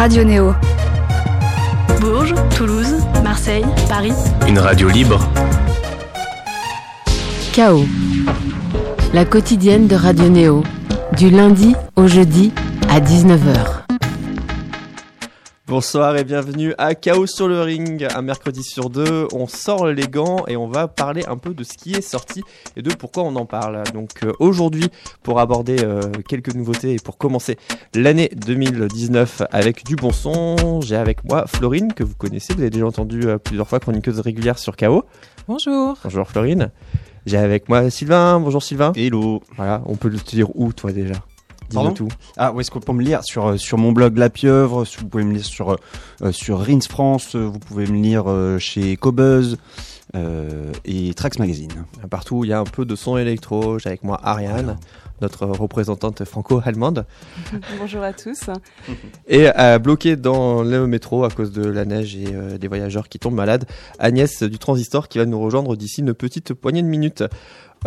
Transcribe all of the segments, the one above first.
Radio Néo. Bourges, Toulouse, Marseille, Paris. Une radio libre. Chaos. La quotidienne de Radio Néo. Du lundi au jeudi à 19h. Bonsoir et bienvenue à Chaos sur le ring. Un mercredi sur deux, on sort les gants et on va parler un peu de ce qui est sorti et de pourquoi on en parle. Donc euh, aujourd'hui, pour aborder euh, quelques nouveautés et pour commencer l'année 2019 avec du bon son, j'ai avec moi Florine que vous connaissez, vous avez déjà entendu euh, plusieurs fois chroniqueuse régulière sur Chaos. Bonjour. Bonjour Florine. J'ai avec moi Sylvain. Bonjour Sylvain. Hello. Voilà, on peut te dire où toi déjà? Pardon tout. Ah, où est-ce qu'on peut me lire sur, euh, sur mon blog La Pieuvre, vous pouvez me lire sur, euh, sur Rins France, euh, vous pouvez me lire euh, chez Cobuzz euh, et Trax Magazine. Partout, il y a un peu de son électro. J'ai avec moi Ariane, notre représentante franco-allemande. Bonjour à tous. Et euh, bloqué dans le métro à cause de la neige et euh, des voyageurs qui tombent malades, Agnès du Transistor qui va nous rejoindre d'ici une petite poignée de minutes.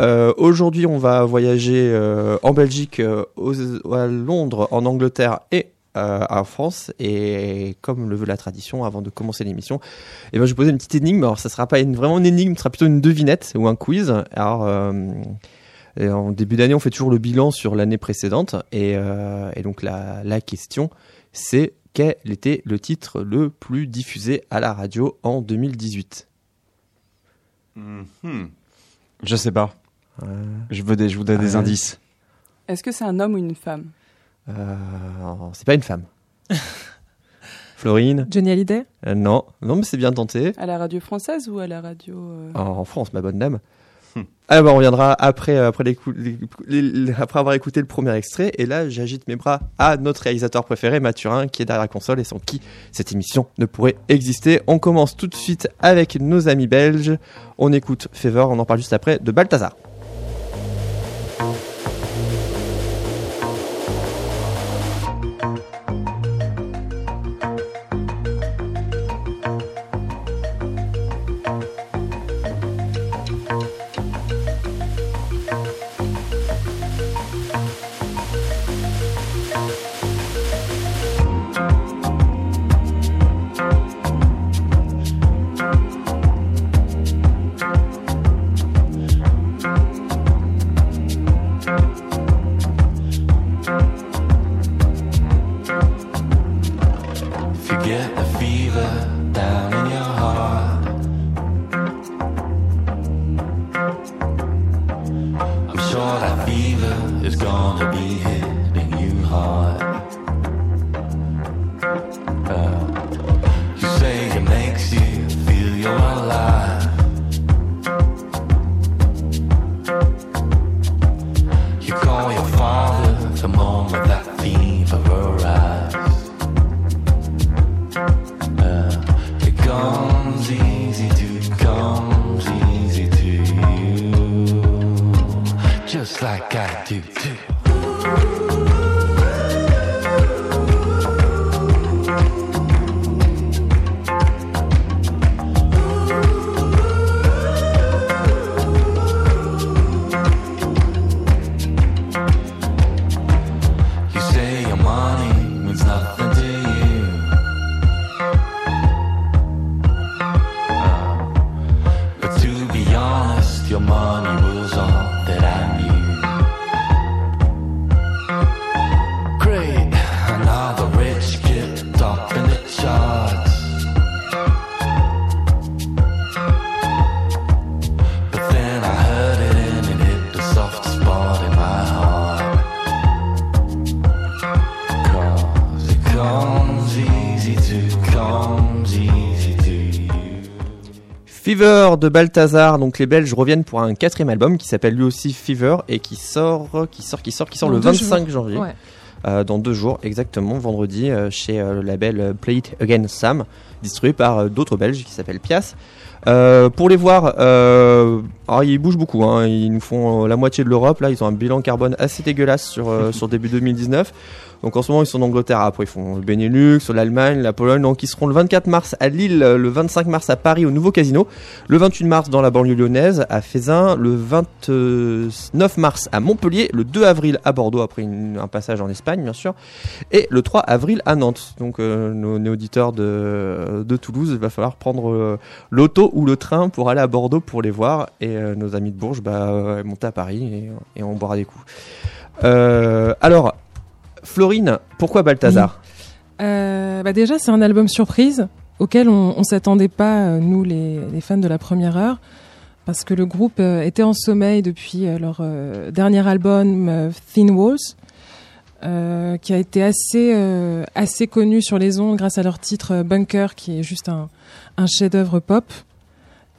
Euh, Aujourd'hui, on va voyager euh, en Belgique, euh, à Londres, en Angleterre et en France. Et comme le veut la tradition, avant de commencer l'émission, eh ben, je vais poser une petite énigme. Alors, ça sera pas vraiment une énigme, ce sera plutôt une devinette ou un quiz. Alors, en début d'année, on fait toujours le bilan sur l'année précédente. Et, donc, la, question, c'est quel était le titre le plus diffusé à la radio en 2018 Je sais pas. Je veux des, je voudrais des Ouais. indices. Est-ce que c'est un homme ou une femme? Euh, C'est pas une femme. Florine Johnny Hallyday? Euh, Non, non, mais c'est bien tenté. À la radio française ou à la radio euh, En, en France, ma bonne dame. Ah bah on reviendra après, après, l'écou- les- les- les- après avoir écouté le premier extrait. Et là, j'agite mes bras à notre réalisateur préféré, Mathurin, qui est derrière la console et sans qui cette émission ne pourrait exister. On commence tout de suite avec nos amis belges. On écoute Fever, on en parle juste après, de Balthazar. Fever de Balthazar, donc les Belges reviennent pour un quatrième album qui s'appelle lui aussi Fever et qui sort, qui sort, qui sort, qui sort Dans le deux 25 jours. janvier. Ouais. Euh, dans deux jours exactement, vendredi, euh, chez euh, le label Play It Again Sam, distribué par d'autres Belges qui s'appellent Pias. Pour les voir, alors ils bougent beaucoup, hein, ils nous font la moitié de l'Europe, là ils ont un bilan carbone assez dégueulasse sur, sur début 2019. Donc en ce moment ils sont en Angleterre, après ils font le Benelux, l'Allemagne, la Pologne, donc ils seront le 24 mars à Lille, le 25 mars à Paris au Nouveau Casino, le 28 mars dans la banlieue lyonnaise à Fézin, le 29 mars à Montpellier, le 2 avril à Bordeaux après un passage en Espagne bien sûr, et le 3 avril à Nantes. Donc euh, nos, nos auditeurs de, Toulouse, il va falloir prendre euh, l'auto ou le train pour aller à Bordeaux pour les voir, et euh, nos amis de Bourges, bah, monter à Paris et, et on boira des coups. Alors, Florine, pourquoi Balthazar Euh, bah déjà, c'est un album surprise auquel on, on s'attendait pas, euh, nous, les, fans de la première heure, parce que le groupe euh, était en sommeil depuis leur dernier album Thin Walls, qui a été assez connu sur les ondes grâce à leur titre Bunker, qui est juste un, un chef-d'œuvre pop.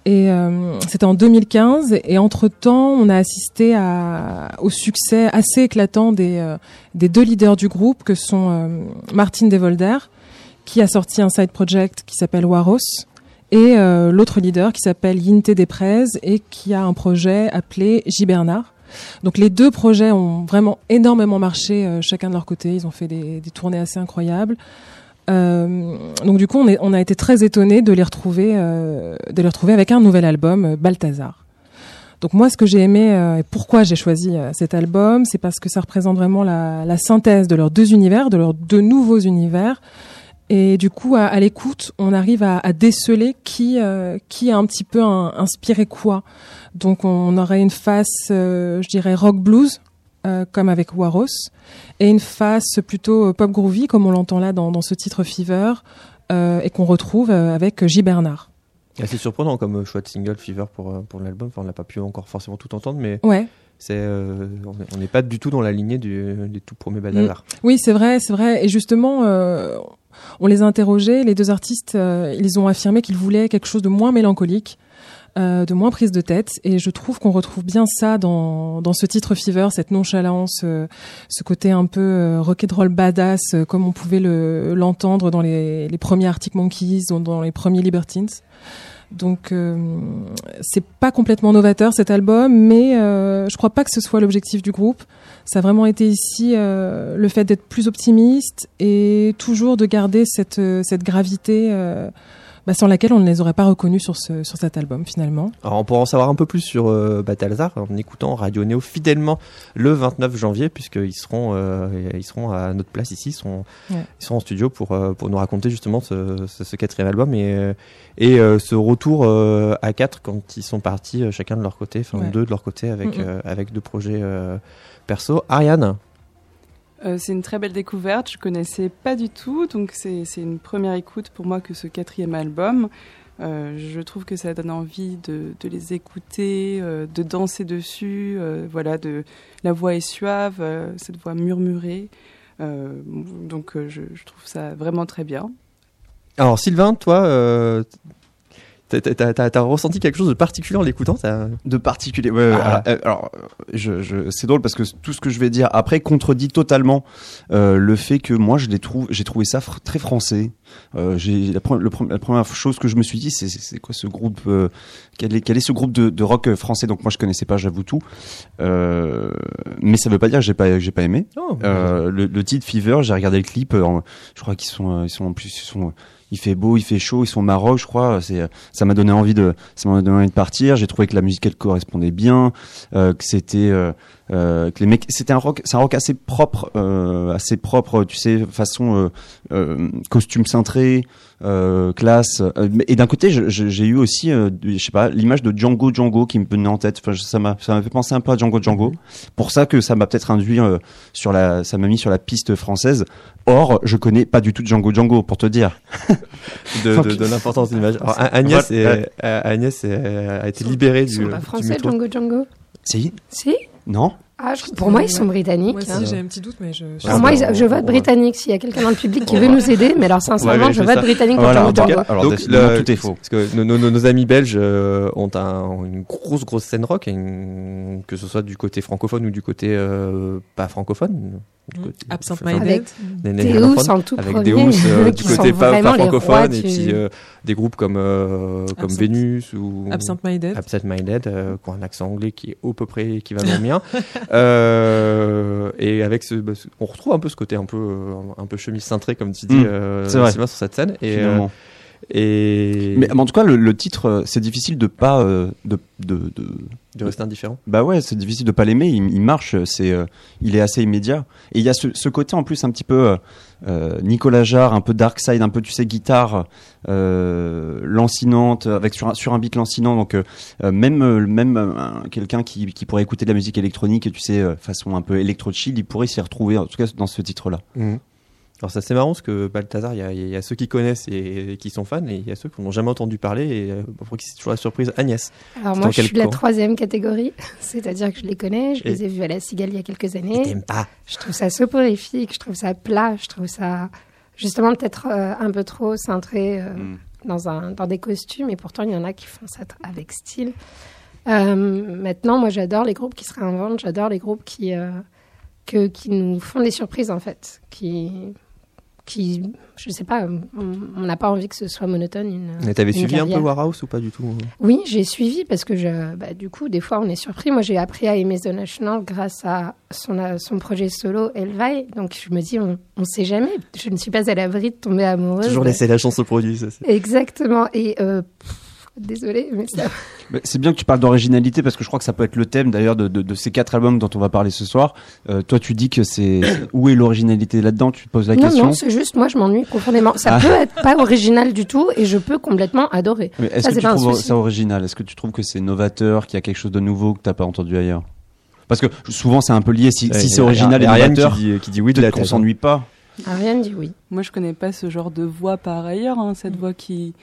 Et euh, c'était en 2015, et entre temps, on a assisté à, au succès assez éclatant des euh, des deux leaders du groupe, que sont euh, Martin Devolder, qui a sorti un side project qui s'appelle Waros, et euh, l'autre leader qui s'appelle Yinte Desprez et qui a un projet appelé J. Bernard. Donc les deux projets ont vraiment énormément marché euh, chacun de leur côté. Ils ont fait des, des tournées assez incroyables. Euh, donc du coup, on, est- on a été très étonnés de les retrouver, euh, de les retrouver avec un nouvel album, euh, Balthazar. Donc moi, ce que j'ai aimé euh, et pourquoi j'ai choisi cet album, c'est parce que ça représente vraiment la, la synthèse de leurs deux univers, de leurs deux nouveaux univers. Et du coup, à, à l'écoute, on arrive à, à déceler qui euh, qui a un petit peu inspiré quoi. Donc on aurait une face, je dirais rock blues, euh, comme avec Waros, et une face plutôt euh, pop groovy, comme on l'entend là dans, dans ce titre Fever, euh, et qu'on retrouve avec J. Bernard. C'est surprenant comme choix de single Fever pour, pour l'album. Enfin, on n'a pas pu encore forcément tout entendre, mais Ouais. c'est euh, on est- on n'est pas du tout dans la lignée du, des tout premiers Balthazar. Oui, c'est vrai, c'est vrai. Et justement, on les a interrogés. Les deux artistes, ils ont affirmé qu'ils voulaient quelque chose de moins mélancolique, euh, de moins prise de tête. Et je trouve qu'on retrouve bien ça dans, dans ce titre Fever, cette nonchalance, euh, ce côté un peu euh, rock'n'roll badass, euh, comme on pouvait le- l'entendre dans les, les premiers Arctic Monkeys, dans, dans les premiers Libertines. Donc euh, c'est pas complètement novateur cet album, mais je crois pas que ce soit l'objectif du groupe. Ça a vraiment été ici le fait d'être plus optimiste et toujours de garder cette, cette gravité euh, bah, sans laquelle on ne les aurait pas reconnus sur, ce, sur cet album finalement. Alors, on pourra en savoir un peu plus sur euh, en écoutant Radio Néo fidèlement le 29 janvier, puisqu'ils seront, euh, ils seront à notre place ici, ils seront, Ouais. ils seront en studio pour, euh, pour nous raconter justement ce, ce, ce quatrième album et, euh, et euh, ce retour à quatre quand ils sont partis chacun de leur côté, enfin Ouais. deux de leur côté avec, avec deux projets perso. Ariane? Euh, c'est une très belle découverte, je connaissais pas du tout, donc c'est une première écoute pour moi que ce quatrième album. Euh, je trouve que ça donne envie de, les écouter, euh, de danser dessus. voilà, de la voix est suave, cette voix murmurée. Donc je, je trouve ça vraiment très bien. Alors Sylvain, toi, t'as- ressenti quelque chose de particulier en l'écoutant De particulier. Ouais, Ah. alors, euh, alors, je, je, c'est drôle parce que tout ce que je vais dire après contredit totalement euh, le fait que moi je les trouve, j'ai trouvé ça fr- très français. Euh, j'ai la, pre- première chose que je me suis dit, c'est quoi ce groupe euh, quel, est, quel est ce groupe de, de rock français? Donc moi je connaissais pas, j'avoue tout. Mais ça veut pas dire que j'ai pas, j'ai pas aimé. Euh, le, le titre Fever, j'ai regardé le clip. je crois qu'ils sont, ils sont en plus, ils sont. Il fait beau, il fait chaud, ils sont au Maroc, je crois. C'est, ça m'a donné envie de, ça m'a donné envie de partir. J'ai trouvé que la musique elle correspondait bien, euh, que c'était, euh, euh, que les mecs, c'était un rock, c'est un rock assez propre, euh, assez propre, tu sais, façon euh, euh, costume cintré, euh, classe. Euh, et d'un côté, j'ai eu aussi, euh, je sais pas, l'image de Django Django qui me venait en tête. Enfin, ça m'a, ça m'a fait penser un peu à Django Django. Pour ça que ça m'a peut-être induit euh, sur la, ça m'a mis sur la piste française. Or, je connais pas du tout Django Django, pour te dire. de, de, de l'importance de l'image. Alors, A- Agnès, Voilà. est- Agnès est- a été libérée du, sont pas du français, métro. Django Django? Si Si? Non ah, je- Pour moi, ils sont britanniques. Moi hein. aussi, j'ai un petit doute, mais je. je moi, ils- je vote britannique. S'il y a quelqu'un dans le public qui veut va- nous aider, mais alors sincèrement, je vote ça. britannique pour Voilà, en tout Django. cas, alors, Donc, donc, le- non, tout est faux. Parce que nos, nos- nos amis belges euh, ont un- une grosse grosse scène rock, une- que ce soit du côté francophone ou du côté euh, pas francophone. du côté Absent francophone. Minded. Avec Néné Deus en tout avec premier, Deus euh, du côté pas, francophone rois et puis euh, des groupes comme euh, comme Absent. Vénus ou Absent Minded. Absent Minded euh, qui ont un accent anglais qui est à peu près équivalent au mien euh, et avec ce, bah, ce- on retrouve un peu ce côté un peu euh, un peu chemise cintrée comme tu dis Mm, euh. Sylvain, sur cette scène et euh. Et Mais en tout cas, le, le titre, euh, c'est difficile de pas euh, de, de, de de rester indifférent Bah ouais, c'est difficile de pas l'aimer. Il, il marche, c'est, euh, il est assez immédiat. Et il y a ce, ce côté en plus un petit peu euh, Nicolas Jarre, un peu dark side, un peu tu sais guitare euh, lancinante avec sur un, sur un beat lancinant. Donc même même euh, un- quelqu'un qui, qui pourrait écouter de la musique électronique, tu sais, façon un peu électro chill, il pourrait s'y retrouver. En tout cas dans ce titre-là. Alors ça c'est marrant parce que Balthazar, il y a, il y a ceux qui connaissent et, et qui sont fans et il y a ceux qui n'ont jamais entendu parler et euh, pour qui c'est toujours la surprise. Agnès. Alors moi, je suis la camp troisième catégorie, c'est-à-dire que je les connais, je Et- les ai vus à la Cigale il y a quelques années. T'aimes pas Je trouve ça soporifique, je trouve ça plat, je trouve ça justement peut-être euh, un peu trop cintré euh, dans, un, dans des costumes, et pourtant il y en a qui font ça avec style. Euh, maintenant, moi j'adore les groupes qui se réinventent, j'adore les groupes qui, euh, que, qui nous font des surprises en fait, qui, qui je sais pas, on n'a pas envie que ce soit monotone. Une, Mais t'avais une suivi un peu. Warhouse ou pas du tout Oui, j'ai suivi parce que je, bah, du coup, des fois, on est surpris. Moi, j'ai appris à aimer The National grâce à son, à son projet solo Elvai. Donc, je me dis, on ne sait jamais. Je ne suis pas à l'abri de tomber amoureuse. Toujours laisser la chance au produit. Ça, Exactement. Et euh, pff, désolée, mais ça. Mais C'est bien que tu parles d'originalité parce que je crois que ça peut être le thème d'ailleurs de, de, de ces quatre albums dont on va parler ce soir. Euh, toi, tu dis que c'est où est l'originalité là-dedans? Tu te poses la non, question? non, c'est juste, moi, je m'ennuie profondément. Ça Ah. peut être pas original du tout et je peux complètement adorer. Mais Est-ce Ça, que c'est tu trouves ça original? Est-ce que tu trouves que c'est novateur, qu'il y a quelque chose de nouveau que t'as pas entendu ailleurs? Parce que souvent c'est un peu lié. Si, Ouais, si il y c'est a- original il et y a Ariane novateur, qui dit, qui dit oui peut-être qu'on hein. s'ennuie pas. Ariane dit oui. Moi, je connais pas ce genre de voix par ailleurs, hein, cette voix qui,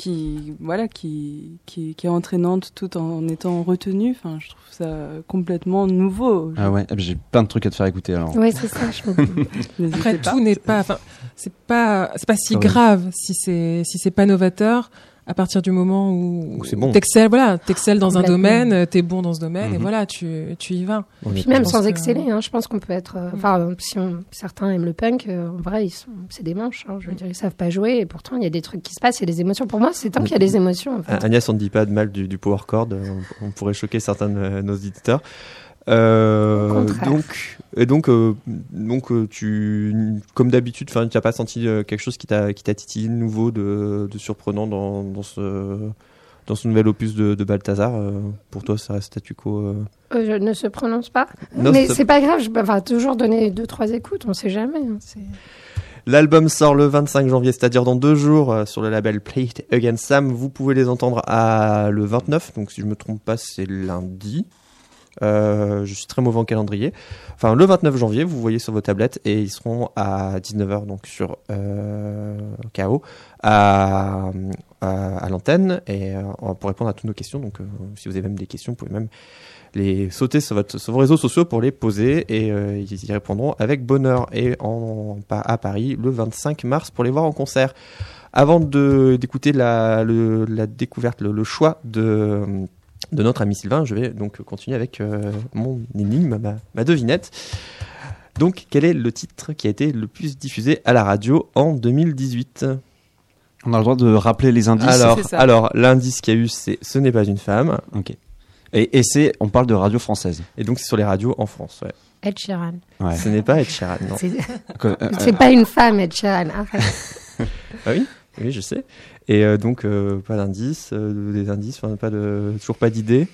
qui, voilà, qui, qui, qui est entraînante tout en étant retenue. Enfin, je trouve ça complètement nouveau. Ah ouais, ben, j'ai plein de trucs à te faire écouter alors. Oui, c'est ça. Je. N'hésitez Après, tout n'est pas, enfin, c'est pas, c'est pas si Ouais. grave si c'est, si c'est pas novateur à partir du moment où, Où c'est bon. t'excelles, voilà, t'excelles dans un domaine, euh, t'es bon dans ce domaine, et Mhm. voilà, tu, tu y vas. Est Puis même sans que- exceller, hein, je pense qu'on peut être. euh, Enfin, si on- certains aiment le punk, euh, en vrai, ils sont, c'est des manches. hein, je veux dire, ils savent pas jouer, et pourtant il y a des trucs qui se passent, il y a des émotions. Pour moi, c'est tant qu'il y a des émotions. En fait. A- Agnès, on ne dit pas de mal du, du power chord, on, on pourrait choquer certains de nos auditeurs. Euh, donc, et donc, euh, donc euh, tu, comme d'habitude, tu n'as pas senti euh, quelque chose qui t'a, qui t'a titillé de nouveau, de, de surprenant dans, dans ce, dans ce nouvel opus de, de Balthazar. pour toi, ça reste statu quo. je ne se prononce pas. Non, Mais c'est pas grave, je enfin, toujours donner deux, trois écoutes, on sait jamais. hein, L'album sort le 25 janvier, c'est-à-dire dans deux jours, euh, sur le label Play It Again Sam. Vous pouvez les entendre à le 29, donc si je me trompe pas, c'est lundi. Euh, je suis très mauvais en calendrier. Enfin, le 29 janvier, vous voyez sur vos tablettes, et ils seront à 19h, donc sur euh, KO, à, à, l'antenne, et euh, pour répondre à toutes nos questions. Donc, euh, si vous avez même des questions, vous pouvez même les sauter sur, votre, sur vos réseaux sociaux pour les poser et euh, ils y répondront avec bonheur et en, à Paris le 25 mars pour les voir en concert. Avant d'écouter la, découverte, le choix de, de notre ami Sylvain, je vais donc continuer avec euh, mon énigme, ma, ma devinette. Donc, quel est le titre qui a été le plus diffusé à la radio en 2018 On a le droit de rappeler les indices. Alors, c'est ça. alors l'indice qu'il y a eu, c'est Ce n'est pas une femme. ok. Et, et c'est, on parle de radio française. Et donc, c'est sur les radios en France. Ouais. Ed Sheeran. Ouais. Ce n'est pas Ed Sheeran, non. C'est euh, c'est pas une femme, Ed Sheeran. arrête. Ah oui, oui, je sais. Et euh, donc, euh, pas d'indice, euh, des indices, enfin, pas de, toujours pas d'idée.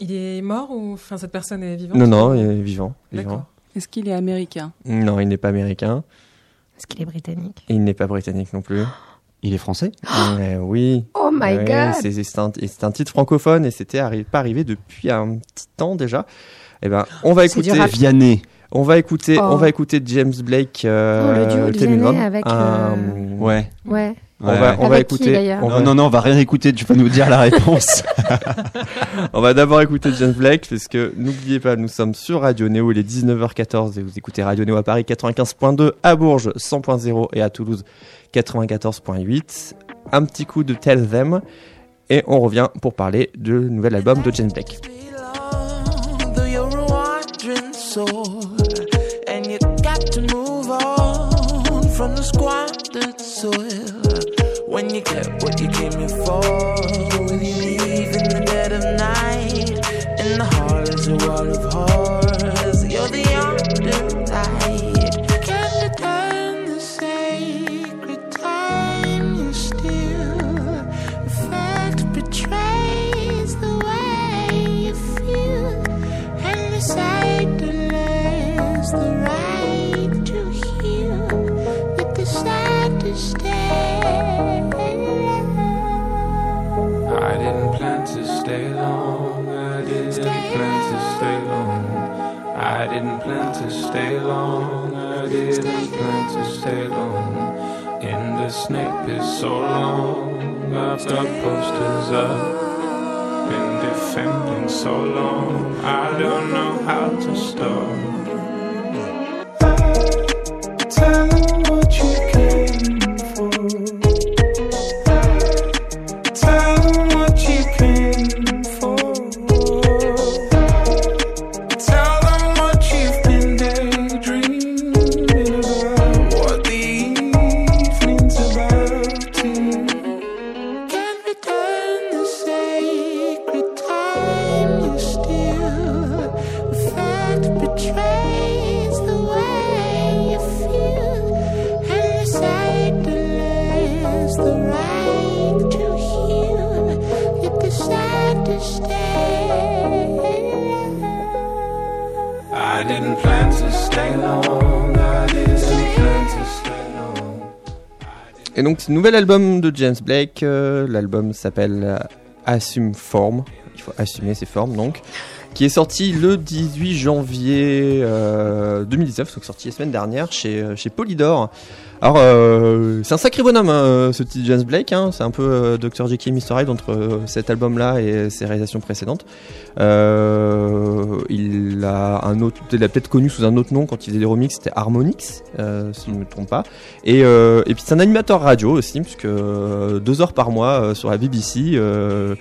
Il est mort ou, enfin, cette personne est vivante? Non, non, il est vivant. Est-ce qu'il est américain? Non, il n'est pas américain. Est-ce qu'il est britannique? Il n'est pas britannique non plus. il est français? Eh oui. Oh my Ouais, god c'est- un, titre francophone et c'était arri- pas arrivé depuis un petit temps déjà. Eh ben, on va écouter. Vianney. on va écouter, Oh. on va écouter James Blake. Euh, Oh, le duo de avec, Un- euh, Ouais. Ouais. On va, on va Avec écouter. on Non, va- non, non, on va rien écouter. Tu vas nous dire la réponse. On va d'abord écouter James Blake parce que n'oubliez pas, nous sommes sur Radio Néo, il est 19h14 et vous écoutez Radio Néo à Paris 95.2, à Bourges 100.0 et à Toulouse 94.8. Un petit coup de Tell Them et on revient pour parler du nouvel album de James Blake. You get what you came here for, will you leave in the dead of night? In the heart is a wall of horrors. Didn't plan to stay long. I didn't plan to stay long. In the snake pit so long. I've got posters up. Been defending so long. I don't know how to stop. Tell Nouvel album de James Blake. euh, L'album s'appelle euh, Assume Form. Il faut assumer ses formes, donc. Qui est sorti le 18 janvier euh, 2019, donc sorti la semaine dernière chez, euh, chez Polydor. Alors, euh, c'est un sacré bonhomme, hein, ce petit James Blake. Hein, c'est un peu euh, Dr. Jekyll et Mr. Hyde entre euh, cet album-là et ses réalisations précédentes. Euh, il a un autre, il l'a peut-être connu sous un autre nom quand il faisait des remixes, c'était Harmonix, euh, si je ne me trompe pas. Et, euh, puis c'est un animateur radio aussi, puisque euh, deux heures par mois euh, sur la BBC, euh,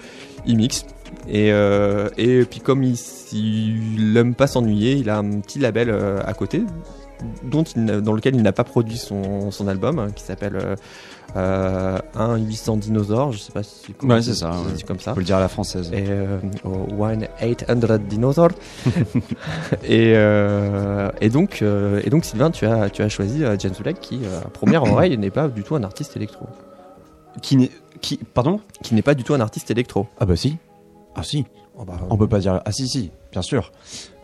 il mixe. Et, euh, puis comme il, il aime pas s'ennuyer, il a un petit label euh, à côté, dont il dans lequel il n'a pas produit son, son album, hein, qui s'appelle euh, euh, 1 800 dinosaures, je sais pas si Ouais, c'est ça, si ouais. comme ça. Faut le dire à la française. Et euh, au 1 800 dinosaures. et, euh, et donc, euh, et donc Sylvain, tu as, tu as choisi euh, James Blake qui, euh, à première oreille, n'est pas du tout un artiste électro. Qui n'est. Qui. Pardon? Qui n'est pas du tout un artiste électro. Ah bah si. Ah si. Oh bah, On peut pas dire. Ah si si, bien sûr.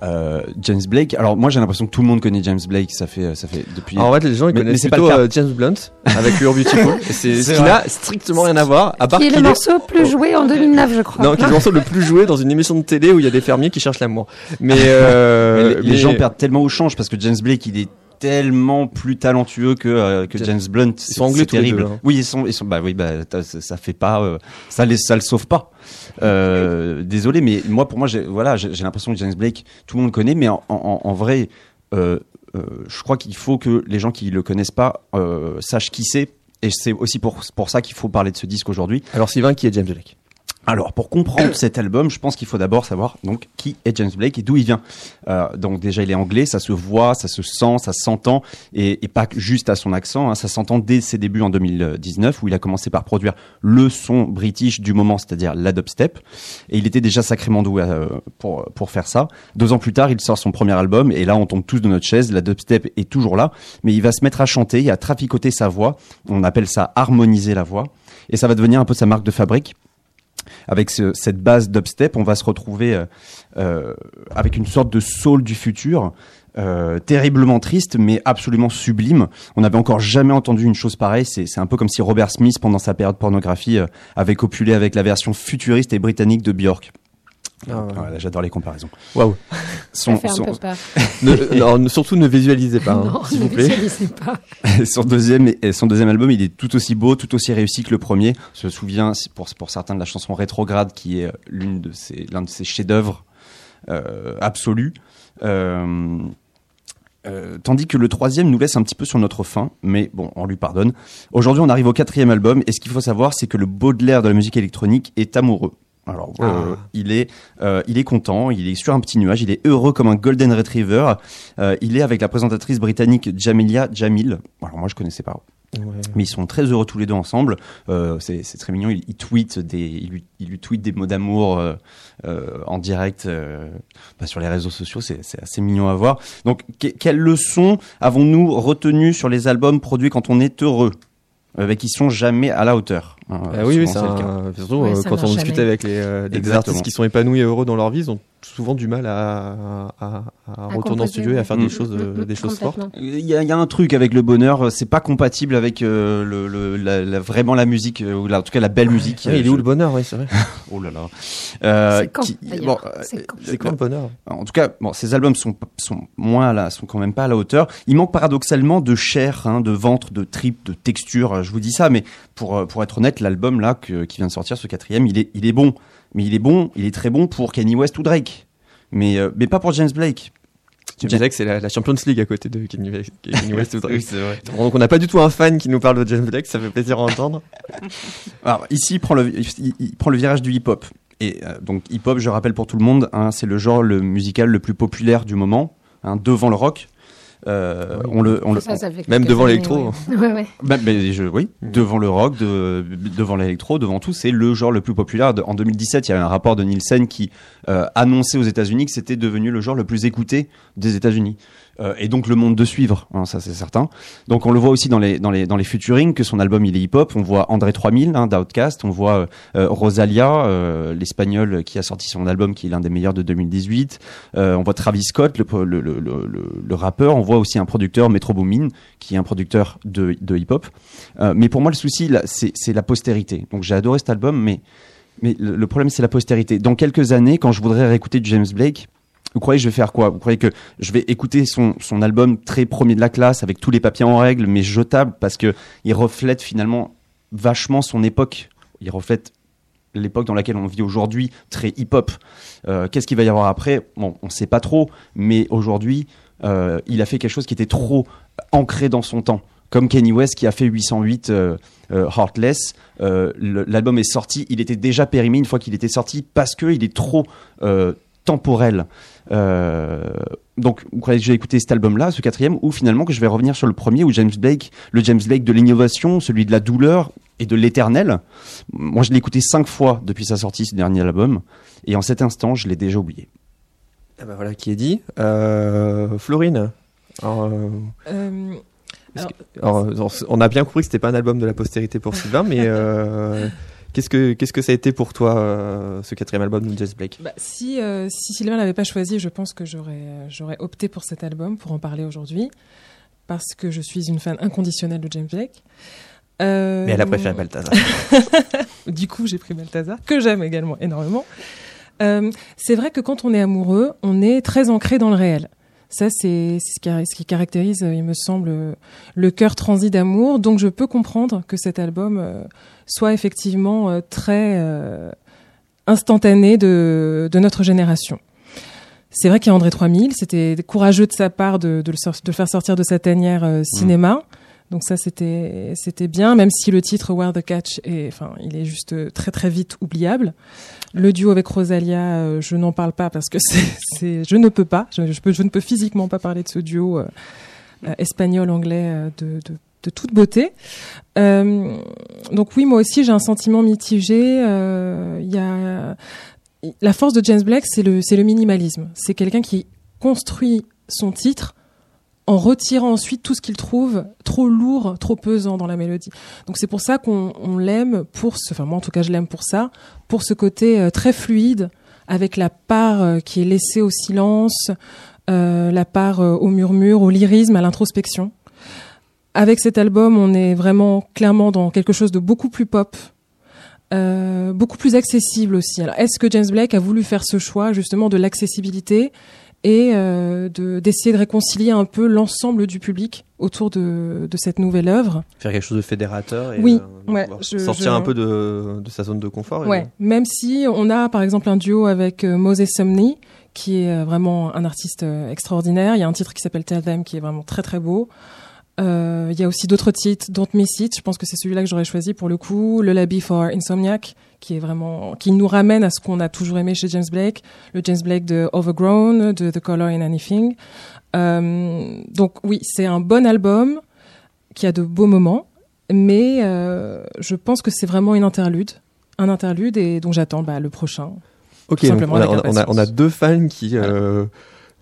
Euh, James Blake. Alors moi j'ai l'impression que tout le monde connaît James Blake. Ça fait ça fait depuis. Alors, en fait, les gens ils Mais- mais connaissent c'est pas plutôt le cas. euh, James Blunt avec You're Beautiful. C'est ce qui n'a strictement rien à voir, à part Qui est le morceau le plus joué en 2009, je crois. non, qui est le morceau le plus joué dans une émission de télé où il y a des fermiers qui cherchent l'amour. Mais, euh, Mais les, les mais- gens perdent tellement au change parce que James Blake il est tellement plus talentueux que euh, que James- Blunt. C'est- sont anglais c'est tous les terrible. deux, hein. Oui ils sont ils sont bah oui bah ça, fait pas euh, ça les ça le sauve pas. Euh, désolé mais moi pour moi j'ai voilà j'ai l'impression que James Blake tout le monde le connaît mais en, en, en vrai je crois qu'il faut que les gens qui le connaissent pas sachent qui c'est et c'est aussi pour pour ça qu'il faut parler de ce disque aujourd'hui. Alors Sylvain, qui est James Blake? Alors, pour comprendre cet album, je pense qu'il faut d'abord savoir donc qui est James Blake et d'où il vient. Euh, donc déjà, il est anglais, ça se voit, ça se sent, ça s'entend, et, et pas juste à son accent. hein, ça s'entend dès ses débuts en 2019, où il a commencé par produire le son british du moment, c'est-à-dire la dubstep. Et il était déjà sacrément doué euh, pour pour faire ça. Deux ans plus tard, il sort son premier album, et là, on tombe tous de notre chaise. La dubstep est toujours là, mais il va se mettre à chanter et à traficoter sa voix. On appelle ça harmoniser la voix, et ça va devenir un peu sa marque de fabrique avec ce- cette base dubstep, on va se retrouver euh, euh, avec une sorte de soul du futur, euh, terriblement triste, mais absolument sublime. On n'avait encore jamais entendu une chose pareille. C'est c'est un peu comme si Robert Smith, pendant sa période pornographie, euh, avait copulé avec la version futuriste et britannique de Björk. Ah, ouais. Voilà, J'adore les comparaisons. Waouh. Ça Son, fait un son- peu peur. Ne- non, surtout ne visualisez pas, hein, non, s'il ne vous plaît. visualisez pas. son deuxième et son deuxième album, il est tout aussi beau, tout aussi réussi que le premier. Je me souviens si- pour pour certains de la chanson Rétrograde, qui est euh, l'une de ses l'un de ses chefs-d'œuvre euh, absolus. Euh, euh, tandis que le troisième nous laisse un petit peu sur notre faim, mais bon, on lui pardonne. Aujourd'hui, on arrive au quatrième album, et ce qu'il faut savoir, c'est que le Baudelaire de la musique électronique est amoureux. Alors, Ah. euh, il est, euh, il est content, il est sur un petit nuage, il est heureux comme un golden retriever. Euh, il est avec la présentatrice britannique Jamilia Jamil. Alors moi, je connaissais pas, mais ils sont très heureux tous les deux ensemble. Euh, c'est très mignon. Il, il tweet des, il lui, il lui tweet des mots d'amour euh, euh, en direct euh, bah, sur les réseaux sociaux. C'est assez mignon à voir. Donc, que- quelles leçons avons-nous retenues sur les albums produits quand on est heureux, euh, qui sont jamais à la hauteur? Hein, Ah oui, oui, cas. un- surtout Ouais, euh, ça quand on discute avec les, euh, des artistes qui sont épanouis et heureux dans leur vie, ils ont souvent du mal à, à, à retourner en studio et à faire Mm. des choses, euh, Mm, mm, des choses fortes. Il y, a, il y a un truc avec le bonheur, euh, c'est pas compatible avec euh, le, le- la, la- vraiment la musique, ou la- en tout cas la belle musique. Ouais, il est où le bonheur, oui, c'est vrai. Oh là là. Euh, C'est quand, qui- d'ailleurs bon, C'est quand C'est quoi le bonheur? En tout cas, bon, ces albums sont sont moins là, sont quand même pas à la hauteur. Il manque paradoxalement de chair, hein, de ventre, de tripes, de texture. Je vous dis ça, mais pour pour être honnête, l'album là que- qui vient de sortir, ce quatrième, il est il est bon, mais il est bon, il est très bon pour Kanye West ou Drake, mais euh, mais pas pour James Blake. Tu disais que c'est la, la Champions League à côté de Kanye West. Kanye West ou Drake. Oui, c'est vrai. Donc on n'a pas du tout un fan qui nous parle de James Blake, ça fait plaisir à entendre. Alors ici, il prend le, il, il prend le virage du hip-hop. Et euh, donc hip-hop, je rappelle pour tout le monde, hein, c'est le genre le musical le plus populaire du moment, hein, devant le rock. Euh, Oui. on le, on Ça, ça Même devant l'électro. Ouais, ouais. ouais. bah, mais je, oui, Mhm. devant le rock, de, devant l'électro, devant tout, c'est le genre le plus populaire. En 2017, il y avait un rapport de Nielsen qui euh, annonçait aux États-Unis que c'était devenu le genre le plus écouté des États-Unis. Euh, et donc le monde de suivre, hein, ça c'est certain. Donc on le voit aussi dans les dans les dans les featuring que son album il est hip-hop. On voit André 3000 hein, d'Outcast, on voit euh, euh, Rosalia, euh, l'espagnol qui a sorti son album qui est l'un des meilleurs de 2018. Euh, on voit Travis Scott, le, le, le, le, rappeur. On voit aussi un producteur Metro Boomin qui est un producteur de, de hip-hop. Mais pour moi le souci c'est c'est la postérité. Donc j'ai adoré cet album, mais mais le, problème c'est la postérité. Dans quelques années, quand je voudrais réécouter James Blake, vous croyez que je vais faire quoi? Vous croyez que je vais écouter son, son album très premier de la classe avec tous les papiers en règle, mais jetable parce que il reflète finalement vachement son époque. Il reflète l'époque dans laquelle on vit aujourd'hui, très hip-hop. Euh, Qu'est-ce qu'il va y avoir après? Bon, on sait pas trop, mais aujourd'hui, euh, il a fait quelque chose qui était trop ancré dans son temps. Comme Kanye West qui a fait 808 euh, Heartless, le- l'album est sorti, il était déjà périmé une fois qu'il était sorti parce que il est trop temporel. Euh, donc, vous croyez que je vais écouter cet album-là, ce quatrième, ou finalement que je vais revenir sur le premier, où James Blake, le James Blake de l'innovation, celui de la douleur et de l'éternel. Moi, je l'ai écouté cinq fois depuis sa sortie, ce dernier album, et en cet instant, je l'ai déjà oublié. Ah bah voilà qui est dit. Euh, Florine. Alors, euh, Euh, est-ce Alors, que- alors, on a bien compris que c'était pas un album de la postérité pour Sylvain, mais euh, qu'est-ce que qu'est-ce que ça a été pour toi euh, ce quatrième album de James Blake? Bah, si, euh, si Sylvain l'avait pas choisi, je pense que j'aurais euh, j'aurais opté pour cet album pour en parler aujourd'hui parce que je suis une fan inconditionnelle de James Blake. Euh, Mais elle a préféré Balthazar. Du coup, j'ai pris Balthazar, que j'aime également énormément. Euh, c'est vrai que quand on est amoureux, on est très ancré dans le réel. Ça, c'est ce qui, ce qui caractérise, il me semble, le cœur transi d'amour. Donc, je peux comprendre que cet album euh, soit effectivement euh, très euh, instantané de, de notre génération. C'est vrai qu'il y a André 3000, c'était courageux de sa part de, de, le, sor- de le faire sortir de sa tanière euh, cinéma. Donc ça, c'était c'était bien, même si le titre Where the Catch est, enfin, il est juste très très vite oubliable. Le duo avec Rosalia, euh, je n'en parle pas parce que c'est, je ne peux pas, je, ne peux physiquement pas parler de ce duo euh, euh, espagnol-anglais de, de, toute beauté. Donc oui, moi aussi, j'ai un sentiment mitigé. Il y a la force de James Blake, c'est le, c'est le minimalisme. C'est quelqu'un qui construit son titre en retirant ensuite tout ce qu'il trouve trop lourd, trop pesant dans la mélodie. Donc c'est pour ça qu'on on l'aime pour ce, enfin moi en tout cas je l'aime pour ça, pour ce côté euh, très fluide, avec la part euh, qui est laissée au silence, euh, la part au murmure, au lyrisme, à l'introspection. Avec cet album, on est vraiment clairement dans quelque chose de beaucoup plus pop, beaucoup plus accessible aussi. Alors, est-ce que James Blake a voulu faire ce choix justement de l'accessibilité? Et euh, de d'essayer de réconcilier un peu l'ensemble du public autour de, de cette nouvelle œuvre Faire quelque chose de fédérateur et Oui, euh, ouais, je- sortir je- un peu de, de sa zone de confort. et Ouais, même si on a par exemple un duo avec euh, Moses Sumney, qui est euh, vraiment un artiste extraordinaire. Il y a un titre qui s'appelle Tell Them qui est vraiment très très beau. Euh, Il y a aussi d'autres titres, Don't Miss It. Je pense que c'est celui-là que j'aurais choisi pour le coup. Le Labby for Insomniac, qui est vraiment, qui nous ramène à ce qu'on a toujours aimé chez James Blake. Le James Blake de Overgrown, de The Color in Anything. Euh, donc oui, c'est un bon album qui a de beaux moments, mais euh, je pense que c'est vraiment une interlude, un interlude, et donc j'attends bah, le prochain. Ok, on, a, on, a, on deux fans qui euh,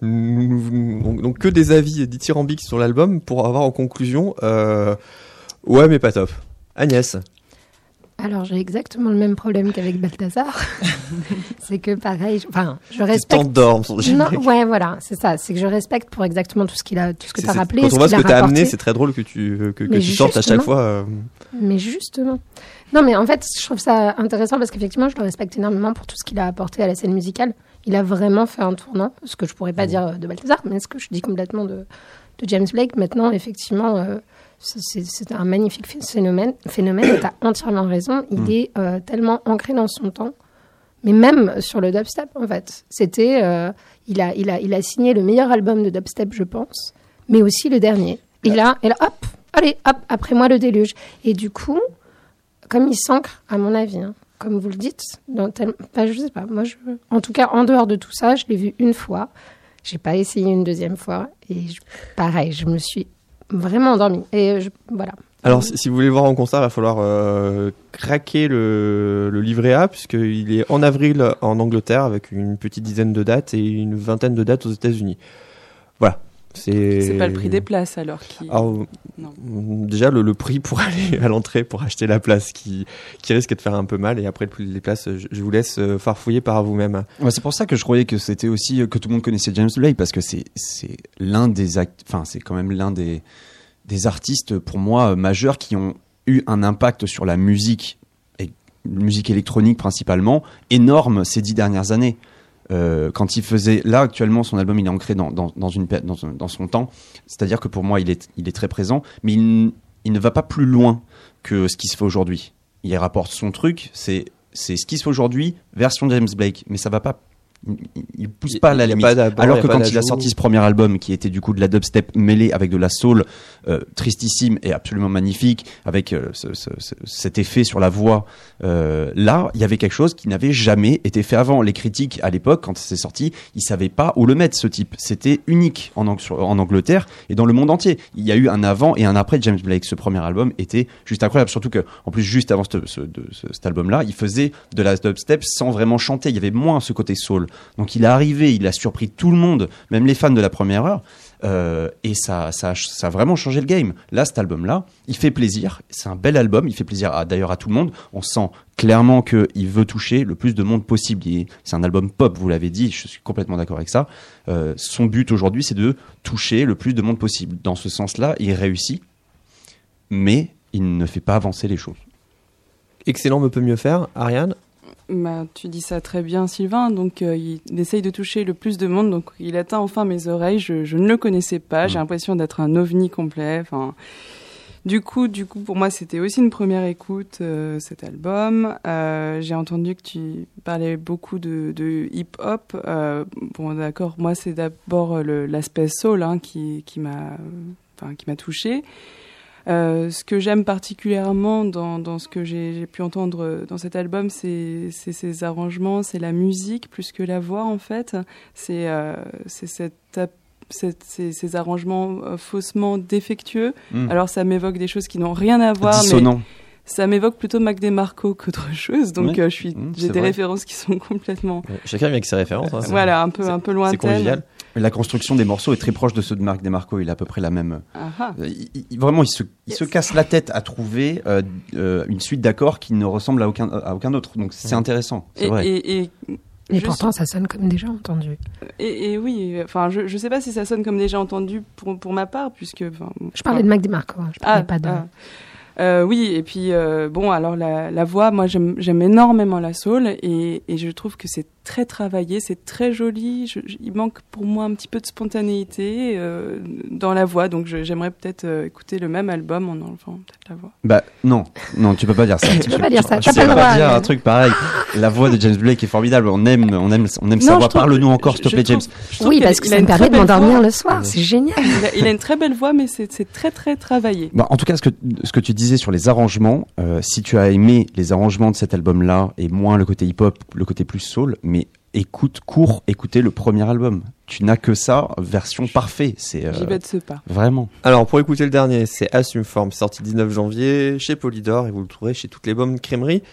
donc, que des avis dithyrambiques sur l'album pour avoir en conclusion euh, ouais mais pas top. Agnès. Alors, j'ai exactement le même problème qu'avec Balthazar. c'est que pareil, je- enfin, je respecte. t'endorme sur le Non, ouais, voilà, c'est ça. C'est que je respecte pour exactement tout ce qu'il a, tout ce que tu as c'est- rappelé. Quand ce on voit ce qu'il que a t'as rapporté. amené, c'est très drôle que tu que, que Mais tu sortes à chaque fois. euh, Mais justement. Non, mais en fait, je trouve ça intéressant parce qu'effectivement, je le respecte énormément pour tout ce qu'il a apporté à la scène musicale. Il a vraiment fait un tournant, ce que je pourrais pas dire de Balthazar, mais ce que je dis complètement de, de James Blake. Maintenant, effectivement, euh, c'est- un magnifique ph- phénomène. phénomène tu as entièrement raison. Il Mm. est euh, tellement ancré dans son temps. Mais même sur le dubstep, en fait. C'était. euh, il, a, il, a, il a signé le meilleur album de dubstep, je pense, mais aussi le dernier. Et là, et là hop, allez, hop, après moi le déluge. Et du coup, comme il s'ancre, à mon avis, hein, comme vous le dites, dans tel... enfin, je sais pas, moi, je... en tout cas, en dehors de tout ça, je l'ai vu une fois. J'ai pas essayé une deuxième fois. Et je- pareil, je me suis vraiment endormie. Et voilà. Alors, si, vous voulez le voir en concert, il va falloir euh, craquer le, le livret A, puisqu'il est en avril en Angleterre, avec une petite dizaine de dates et une vingtaine de dates aux États-Unis. Voilà. C'est pas le prix des places alors qui. Alors, Non. déjà, le, le prix pour aller à l'entrée, pour acheter la place, qui, qui risque de faire un peu mal. Et après, le prix des places, je, je vous laisse euh, farfouiller par vous-même. Ouais, c'est pour ça que je croyais que c'était aussi euh, que tout le monde connaissait James Blake parce que c'est c'est l'un des enfin c'est quand même l'un des des artistes pour moi euh, majeurs qui ont eu un impact sur la musique et musique électronique principalement énorme ces dix dernières années. Euh, quand il faisait là actuellement son album il est ancré dans, dans, dans une dans, son temps. C'est-à-dire que pour moi il est il est très présent mais il, ne va pas plus loin que ce qui se fait aujourd'hui. Il rapporte son truc c'est c'est ce qui se fait aujourd'hui version James Blake mais ça va pas il, pousse pas à la limite. alors que quand il a sorti ce premier album qui était du coup de la dubstep mêlée avec de la soul tristissime et absolument magnifique avec euh, ce- ce- ce- cet effet sur la voix. Euh, là il y avait quelque chose qui n'avait jamais été fait avant. Les critiques à l'époque quand c'est sorti ils savaient pas où le mettre ce type. C'était unique en, Angleterre et dans le monde entier. Il y a eu un avant et un après. James Blake ce premier album était juste incroyable. Surtout que en plus juste avant cet album là il faisait de la dubstep sans vraiment chanter. Il y avait moins ce côté soul. Donc il est arrivé il a surpris tout le monde même les fans de la première heure euh, et ça, ça, ça a vraiment changé le game. Là, cet album-là, il fait plaisir. C'est un bel album. Il fait plaisir d'ailleurs à tout le monde. On sent clairement qu'il veut toucher le plus de monde possible. C'est un album pop, vous l'avez dit. Je suis complètement d'accord avec ça. Euh, son but aujourd'hui, c'est de toucher le plus de monde possible. Dans ce sens-là, il réussit, mais il ne fait pas avancer les choses. Excellent, me peut mieux faire. Ariane? Bah, tu dis ça très bien, Sylvain. Donc, euh, il, essaye de toucher le plus de monde. Donc, il atteint enfin mes oreilles. Je, je ne le connaissais pas. J'ai Mm. l'impression d'être un ovni complet. Enfin, du coup, du coup, pour moi, c'était aussi une première écoute euh, cet album. Euh, J'ai entendu que tu parlais beaucoup de, de hip-hop. Bon, d'accord. Moi, c'est d'abord l'aspect soul hein, qui, qui m'a, enfin, qui m'a touché. Euh, ce que j'aime particulièrement dans, dans ce que j'ai pu entendre dans cet album, c'est ces arrangements, c'est la musique plus que la voix en fait. C'est euh, cette cette- ces, ces arrangements euh, faussement défectueux. Mm. Alors ça m'évoque des choses qui n'ont rien à voir, mais Dissonant. ça m'évoque plutôt Mac DeMarco qu'autre chose. Donc Ouais. euh, je suis, Mm, j'ai des vrai. références qui sont complètement, Chacun vient avec ses références. hein, voilà, un peu un peu C'est lointaines. La construction des morceaux est très proche de ceux de Marc Demarco. Il a à peu près la même. Ah ah. Euh, il- il- vraiment, il se, il se casse la tête à trouver euh, euh, une suite d'accords qui ne ressemble à aucun, à aucun autre. Donc c'est intéressant, c'est Et, vrai. et, et Et Juste- pourtant, ça sonne comme déjà entendu. Et, et oui, enfin, je, je sais pas si ça sonne comme déjà entendu pour, pour ma part, puisque. Je parlais de Mac DeMarco, hein, je parlais pas de... ah. Euh, oui, et puis, euh, bon, alors la, la voix, moi j'aime j'aime énormément la soul, et, et je trouve que c'est très travaillé, c'est très joli. Je- je- il manque pour moi un petit peu de spontanéité euh, dans la voix, donc j'aimerais peut-être euh, écouter le même album en enlevant peut-être la voix. Bah non, non, tu peux pas dire ça. tu peux pas dire ça, Tu peux pas dire un truc pareil. La voix de James Blake est formidable. On aime, on aime, on aime sa voix. Parle-nous encore, s'il te je plaît, James. trouve- Oui, parce que ça me permet de m'endormir le soir. C'est génial. Il a, il a une très belle voix, mais c'est c'est très très travaillé. Bah, en tout cas, ce que, ce que tu disais sur les arrangements, euh, si tu as aimé les arrangements de cet album-là et moins le côté hip-hop, le côté plus soul, mais écoute, cours, écoutez le premier album. Tu n'as que ça, version parfait. C'est euh, J'y vais de ce pas. vraiment. Alors pour écouter le dernier, c'est Assume Form, sorti 19 janvier chez Polydor et vous le trouverez chez toutes les bonnes crèmeries.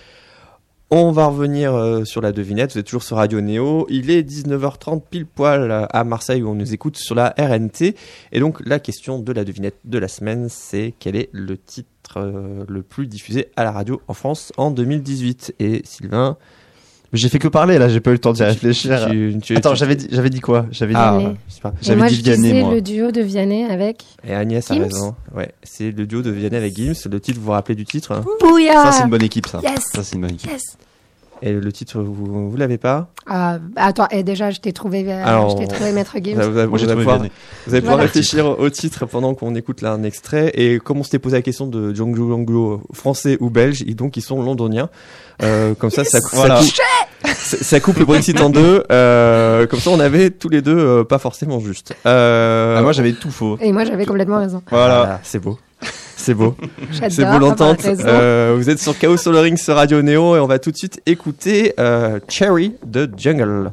On va revenir euh, sur la devinette, vous êtes toujours sur Radio Néo, il est 19h30 pile poil euh, à Marseille où on nous écoute sur la RNT et donc la question de la devinette de la semaine c'est quel est le titre euh, le plus diffusé à la radio en France en 2018 et Sylvain J'ai fait que parler là, j'ai pas eu le temps d'y réfléchir. tu- tu- Attends, tu- j'avais dit, j'avais dit quoi? J'avais dit. ah, pas. J'avais moi, dit je Vianney, disais moi. le duo de Vianney avec Et Agnès a Gims raison. Ouais, c'est le duo de Vianney avec Gims. Le titre, vous vous rappelez du titre? Hein Bouya. Ça, c'est une bonne équipe, ça. Yes. Ça, c'est une bonne équipe. Yes. Et le titre, vous, vous l'avez pas? Ah, bah, attends, et déjà, je t'ai trouvé, euh, Alors, je t'ai trouvé Maître Gims. Vous vous allez pouvoir, vous allez pouvoir réfléchir au titre pendant qu'on écoute là un extrait. Et comme on s'était posé la question de Django Anglo français ou belge, et donc ils sont londoniens. Euh, comme ça, ça, ça, Voilà. coupe, ça, coupe le Brexit en deux. Euh, comme ça, on avait tous les deux euh, pas forcément juste. Euh, Ah, moi, j'avais tout faux. Et moi, j'avais complètement raison. voilà, c'est beau. C'est beau. C'est beau l'entente. Euh, vous êtes sur Chaos sur Radio Neo et on va tout de suite écouter euh, Cherry de Jungle.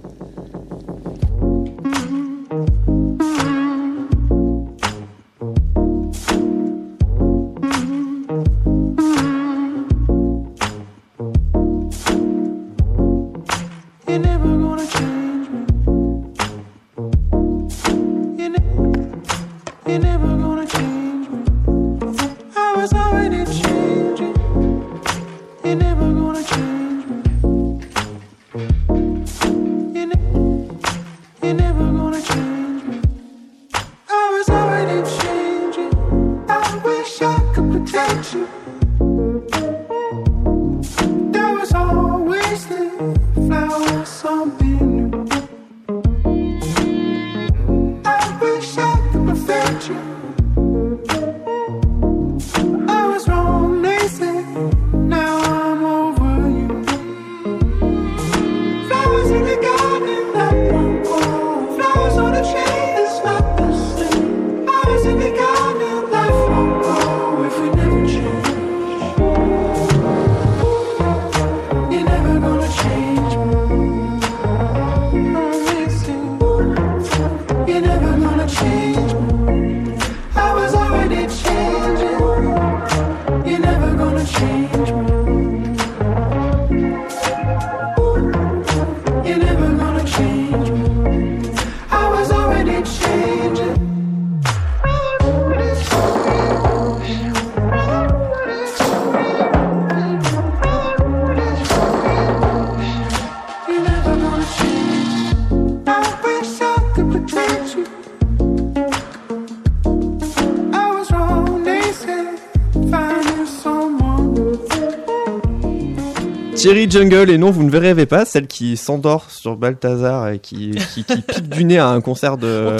Thierry Jungle, et non, vous ne verrez pas, celle qui s'endort sur Balthazar et qui, qui, qui pique du nez à un concert de,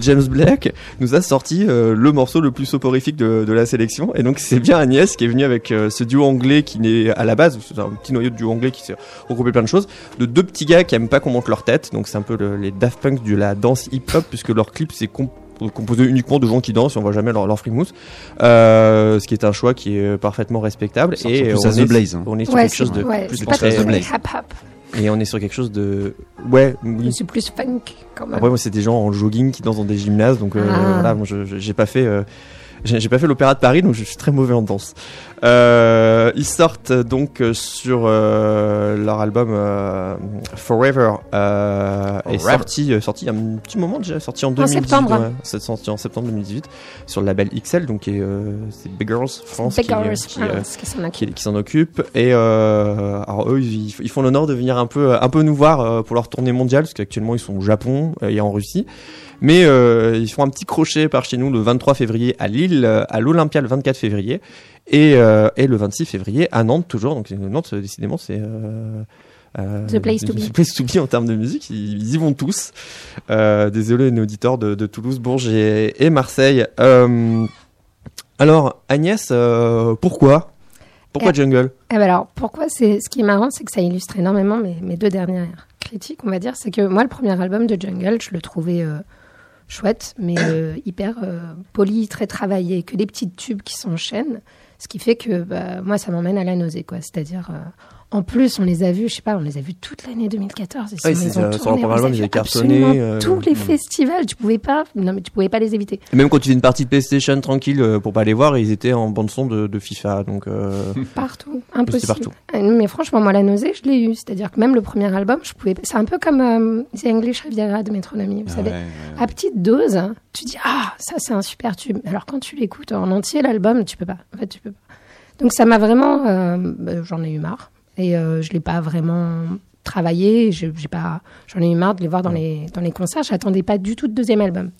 James Blake, nous a sorti euh, le morceau le plus soporifique de, de la sélection. Et donc, c'est bien Agnès qui est venue avec euh, ce duo anglais qui n'est à la base, c'est un petit noyau de duo anglais qui s'est regroupé plein de choses, de deux petits gars qui aiment pas qu'on monte leur tête. Donc, c'est un peu le- les Daft Punk de la danse hip-hop, puisque leur clip, c'est comp- composé uniquement de gens qui dansent et on voit jamais leur, leur frimousse. Euh, ce qui est un choix qui est parfaitement respectable. Et on à The est, Blaze, hein. on est sur Ouais, quelque c'est chose de ouais, plus c'est pas très et on est sur quelque chose de ouais Je oui suis plus funk quand même. après moi c'est des gens en jogging qui dansent dans des gymnases donc euh, Ah. voilà moi j'ai pas fait euh, j'ai pas fait l'opéra de Paris donc je suis très mauvais en danse euh, ils sortent donc euh, sur euh, leur album euh, Forever euh, est sorti euh, sorti il y a un petit moment déjà sorti en 2018 septembre. ouais. c'est sorti en septembre 2018 sur le label XL donc euh, c'est Big Girls France qui, Beggars qui, euh, France, qui s'en occupe. et euh, alors eux ils, ils font l'honneur de venir un peu un peu nous voir euh, pour leur tournée mondiale parce qu'actuellement ils sont au Japon euh, et en Russie mais euh, ils font un petit crochet par chez nous le 23 février à Lille euh, à l'Olympia le 24 février et, euh, et le 26 février à Nantes toujours donc Nantes décidément c'est The Place to Be. The Place to Be en termes de musique, ils, y vont tous. Désolé, nos auditeurs de, de Toulouse, Bourges et, et Marseille. Alors, Agnès, pourquoi? Pourquoi Eh. Jungle? Eh ben alors, pourquoi c'est ce qui est marrant, c'est que ça illustre énormément mes, mes deux dernières critiques, on va dire. C'est que moi, le premier album de Jungle, je le trouvais euh, chouette, mais euh, hyper euh, poli, très travaillé, que des petits tubes qui s'enchaînent. Ce qui fait que bah, moi, ça m'emmène à la nausée, quoi. C'est-à-dire, euh, en plus, on les a vus, je sais pas, on les a vus toute l'année 2014. Ils Oui, sont- c'est ils ça, ont tourné, on les a cartonné, euh, tous les festivals, tu pouvais pas, non, mais tu pouvais pas les éviter. Et Même quand tu fais une partie de PlayStation tranquille euh, pour pas les voir, ils étaient en bande son de, de FIFA. Donc, euh, Partout, impossible. partout. Mais franchement, moi, la nausée, je l'ai eu. C'est-à-dire que même le premier album, je pouvais. C'est un peu comme euh, The English Riviera de Metronomy, vous savez. Ouais, ouais, ouais. À petite dose, hein, tu dis ah ça c'est un super tube. Alors quand tu l'écoutes en entier l'album, tu peux pas. En fait, tu peux pas. Donc ça m'a vraiment, euh, bah, j'en ai eu marre et euh, je l'ai pas vraiment travaillé. Je- J'ai pas, j'en ai eu marre de les voir dans les dans les concerts. J'attendais pas du tout de deuxième album.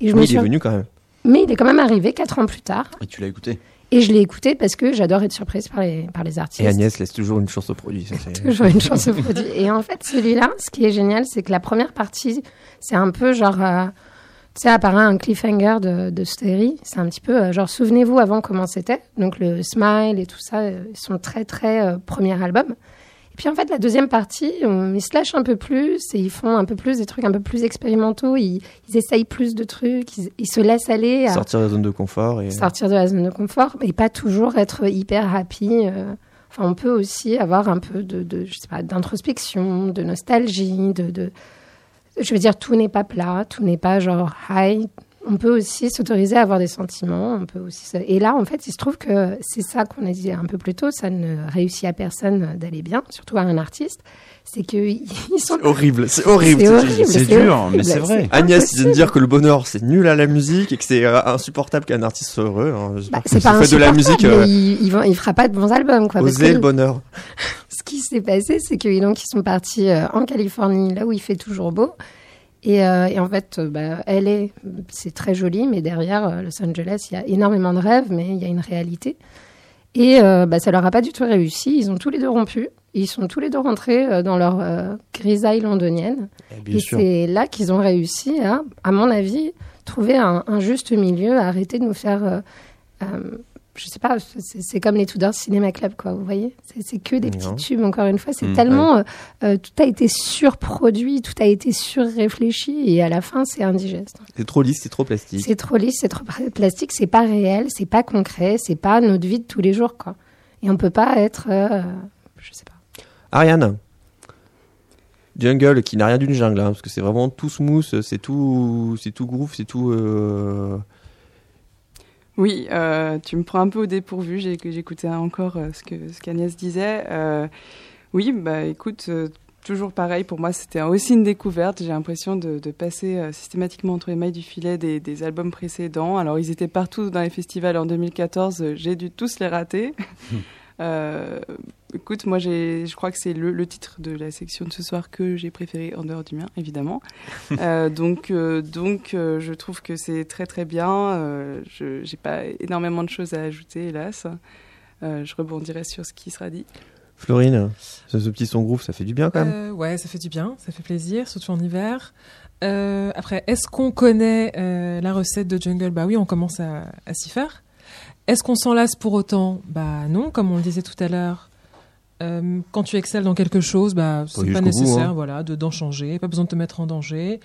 Et je me oui, il suis, est venu quand même. mais il est quand même arrivé quatre ans plus tard Et tu l'as écouté et je l'ai écouté parce que j'adore être surprise par les par les artistes. Et Agnès laisse toujours une chance au produit. Ça, Toujours une chance au produit. Et en fait, celui-là, ce qui est génial, c'est que la première partie, c'est un peu genre, euh, sais, apparaît un cliffhanger de, de série. C'est un petit peu euh, genre, souvenez-vous avant comment c'était. Donc le smile et tout ça, euh, ils sont très très euh, premier album. Et puis en fait, la deuxième partie, on- ils se lâchent un peu plus et ils font un peu plus des trucs un peu plus expérimentaux. Ils, ils essayent plus de trucs, ils, ils se laissent aller à Sortir de la zone de confort. Et... sortir de la zone de confort et pas toujours être hyper happy. euh. Enfin, on peut aussi avoir un peu de, de je sais pas, d'introspection, de nostalgie, de, de, je veux dire, tout n'est pas plat, tout n'est pas genre high. On peut aussi s'autoriser à avoir des sentiments. On peut aussi. se- Et là, en fait, il se trouve que c'est ça qu'on a dit un peu plus tôt. Ça ne réussit à personne d'aller bien, surtout à un artiste. C'est qu'ils sont. C'est horrible, c'est horrible. C'est dur, horrible, mais c'est vrai. Agnès vient de dire que le bonheur c'est nul à la musique et que c'est euh, insupportable qu'un artiste soit heureux. hein. Bah, c'est si pas faites de la musique, euh, il, il, fera pas de bons albums, quoi. parce que le bonheur. Ce qui s'est passé, c'est qu'ils donc, ils sont partis euh, en Californie, là où il fait toujours beau. Et, euh, et en fait, euh, bah, LA, c'est très joli, mais derrière Los Angeles, il y a énormément de rêves, mais il y a une réalité. Et euh, bah, ça leur a pas du tout réussi. Ils ont tous les deux rompu. Ils sont tous les deux rentrés dans leur euh, grisaille londonienne. Bien et c'est là qu'ils ont réussi à, à mon avis, trouver un, un juste milieu, à arrêter de nous faire. Je sais pas, c'est comme les Tudor Cinéma Club, quoi, vous voyez C'est que des petits tubes, encore une fois. C'est Mm, tellement. euh, euh, tout a été surproduit, tout a été surréfléchi, et à la fin, c'est indigeste. C'est trop lisse, c'est trop plastique. C'est trop lisse, c'est trop plastique, c'est pas réel, c'est pas concret, c'est pas notre vie de tous les jours, quoi. Et on peut pas être. euh, je sais pas. Ariane. Jungle qui n'a rien d'une jungle, hein, parce que c'est vraiment tout smooth, c'est tout, c'est tout groove, c'est tout. euh, Oui, euh, tu me prends un peu au dépourvu. J'ai- J'écoutais encore euh, ce que ce qu'Agnès disait. Euh, oui, bah écoute, euh, toujours pareil. Pour moi, c'était aussi une découverte. J'ai l'impression de, de passer systématiquement entre les mailles du filet des, des albums précédents. Alors, ils étaient partout dans les festivals en 2014. euh, J'ai dû tous les rater. Écoute, moi, j'ai, je crois que c'est le, le titre de la section de ce soir que j'ai préféré en dehors du mien, évidemment. Euh, donc, euh, donc, euh, je trouve que c'est très très bien. Euh, je j'ai pas énormément de choses à ajouter, hélas. Euh, je rebondirai sur ce qui sera dit. Florine, ce, ce petit son groove, ça fait du bien quand même. Euh, ouais, ça fait du bien, ça fait plaisir, surtout en hiver. Euh, après, est-ce qu'on connaît euh, la recette de Jungle? Bah oui, on commence à, à s'y faire. Est-ce qu'on s'en lasse pour autant? Bah non, comme on le disait tout à l'heure. Euh, quand tu excelles dans quelque chose, bah c'est pas bout, nécessaire, hein. voilà, de d'en changer, pas besoin de te mettre en danger.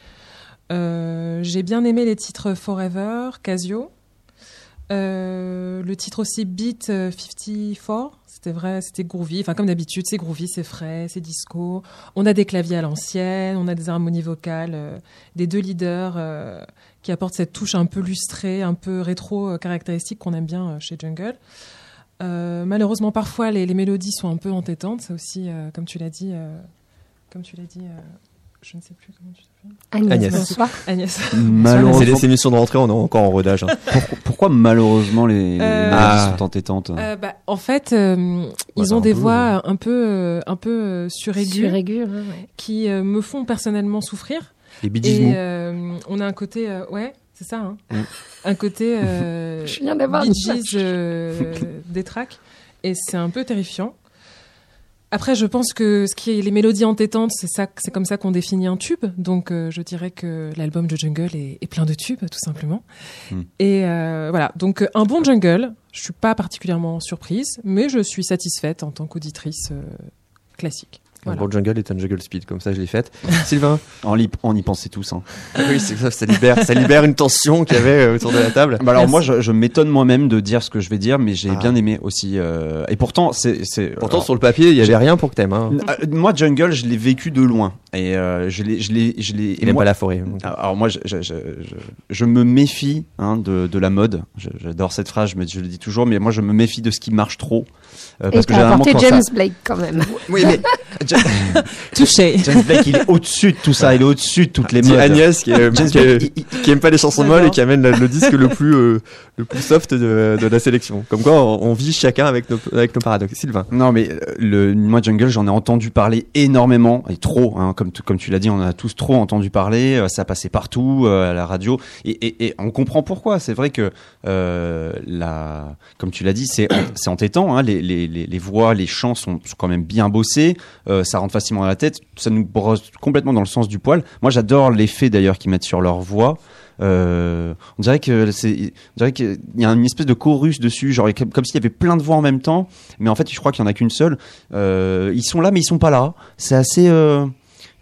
Euh, J'ai bien aimé les titres Forever, Casio. Euh, le titre aussi Beat euh, 54, c'était vrai, c'était groovy. Enfin, comme d'habitude, c'est groovy, c'est frais, c'est disco. On a des claviers à l'ancienne, on a des harmonies vocales, euh, des deux leaders euh, qui apportent cette touche un peu lustrée, un peu rétro caractéristique qu'on aime bien chez Jungle. Euh, malheureusement, parfois, les, les mélodies sont un peu entêtantes. Ça aussi, euh, comme tu l'as dit, euh, comme tu l'as dit, euh, je ne sais plus comment tu t'appelles. Agnès, Agnès. C'est Malheureusement, les émissions de rentrée, on est encore en rodage. hein. pourquoi, pourquoi malheureusement les, Euh, mélodies Ah. sont entêtantes Euh, bah, en fait, euh, ils c'est ont des peu, voix un peu, un peu suraiguës Suraigu, hein, ouais. qui euh, me font personnellement souffrir. Les Et euh, on a un côté, euh, ouais, c'est ça, hein. Mm. un côté euh, Je viens d'avoir euh, des tracks, et c'est un peu terrifiant. Après, je pense que ce qui est les mélodies entêtantes, c'est ça, c'est comme ça qu'on définit un tube. Donc, euh, je dirais que l'album de Jungle est, est plein de tubes, tout simplement. Hmm. Et euh, voilà. Donc, un bon Jungle. Je suis pas particulièrement surprise, mais je suis satisfaite en tant qu'auditrice euh, classique. Un Voilà. bon jungle est un jungle speed, comme ça je l'ai faite. Sylvain On y, on y pensait tous. Hein. Oui, c'est ça, ça libère, ça libère une tension qu'il y avait euh, autour de la table. Bah alors moi, je, je m'étonne moi-même de dire ce que je vais dire, mais j'ai Ah. bien aimé aussi. euh, et pourtant, c'est, c'est. Pourtant, alors, sur le papier, il y avait rien pour que t'aimes. Hein. euh, moi, Jungle, je l'ai vécu de loin, et euh, je l'ai, je l'ai, je l'ai. et Il aime moi- pas la forêt. donc. Alors moi, je, je, je, je, je me méfie hein, de, de la mode. Je- J'adore cette phrase, je, me- je le dis toujours, mais moi, je me méfie de ce qui marche trop. Euh, Et t'as apporté James ça- Blake quand même. Oui, mais Touché. James Blake, il est au-dessus de tout ça, il est au-dessus de toutes les modes. Agnès qui, James Blake, qui aime pas les chansons molles et qui amène le, le disque le plus euh, le plus soft de, de la sélection. Comme quoi, on, on vit chacun avec nos avec nos paradoxes. Sylvain. Non, mais euh, le moi Jungle, j'en ai entendu parler énormément et trop. Hein, comme tu, comme tu l'as dit, on en a tous trop entendu parler. euh, ça passait partout euh, à la radio et, et, et on comprend pourquoi. C'est vrai que euh, la, comme tu l'as dit, c'est c'est entêtant. Hein, les, les, voix, les chants sont, quand même bien bossés. euh, ça rentre facilement dans la tête. Ça nous brosse complètement dans le sens du poil. Moi, j'adore l'effet d'ailleurs qu'ils mettent sur leur voix. Euh, on dirait qu'il y a une espèce de chorus dessus, genre comme, comme s'il y avait plein de voix en même temps, mais en fait, je crois qu'il y en a qu'une seule. Euh, ils sont là, mais ils sont pas là. C'est assez.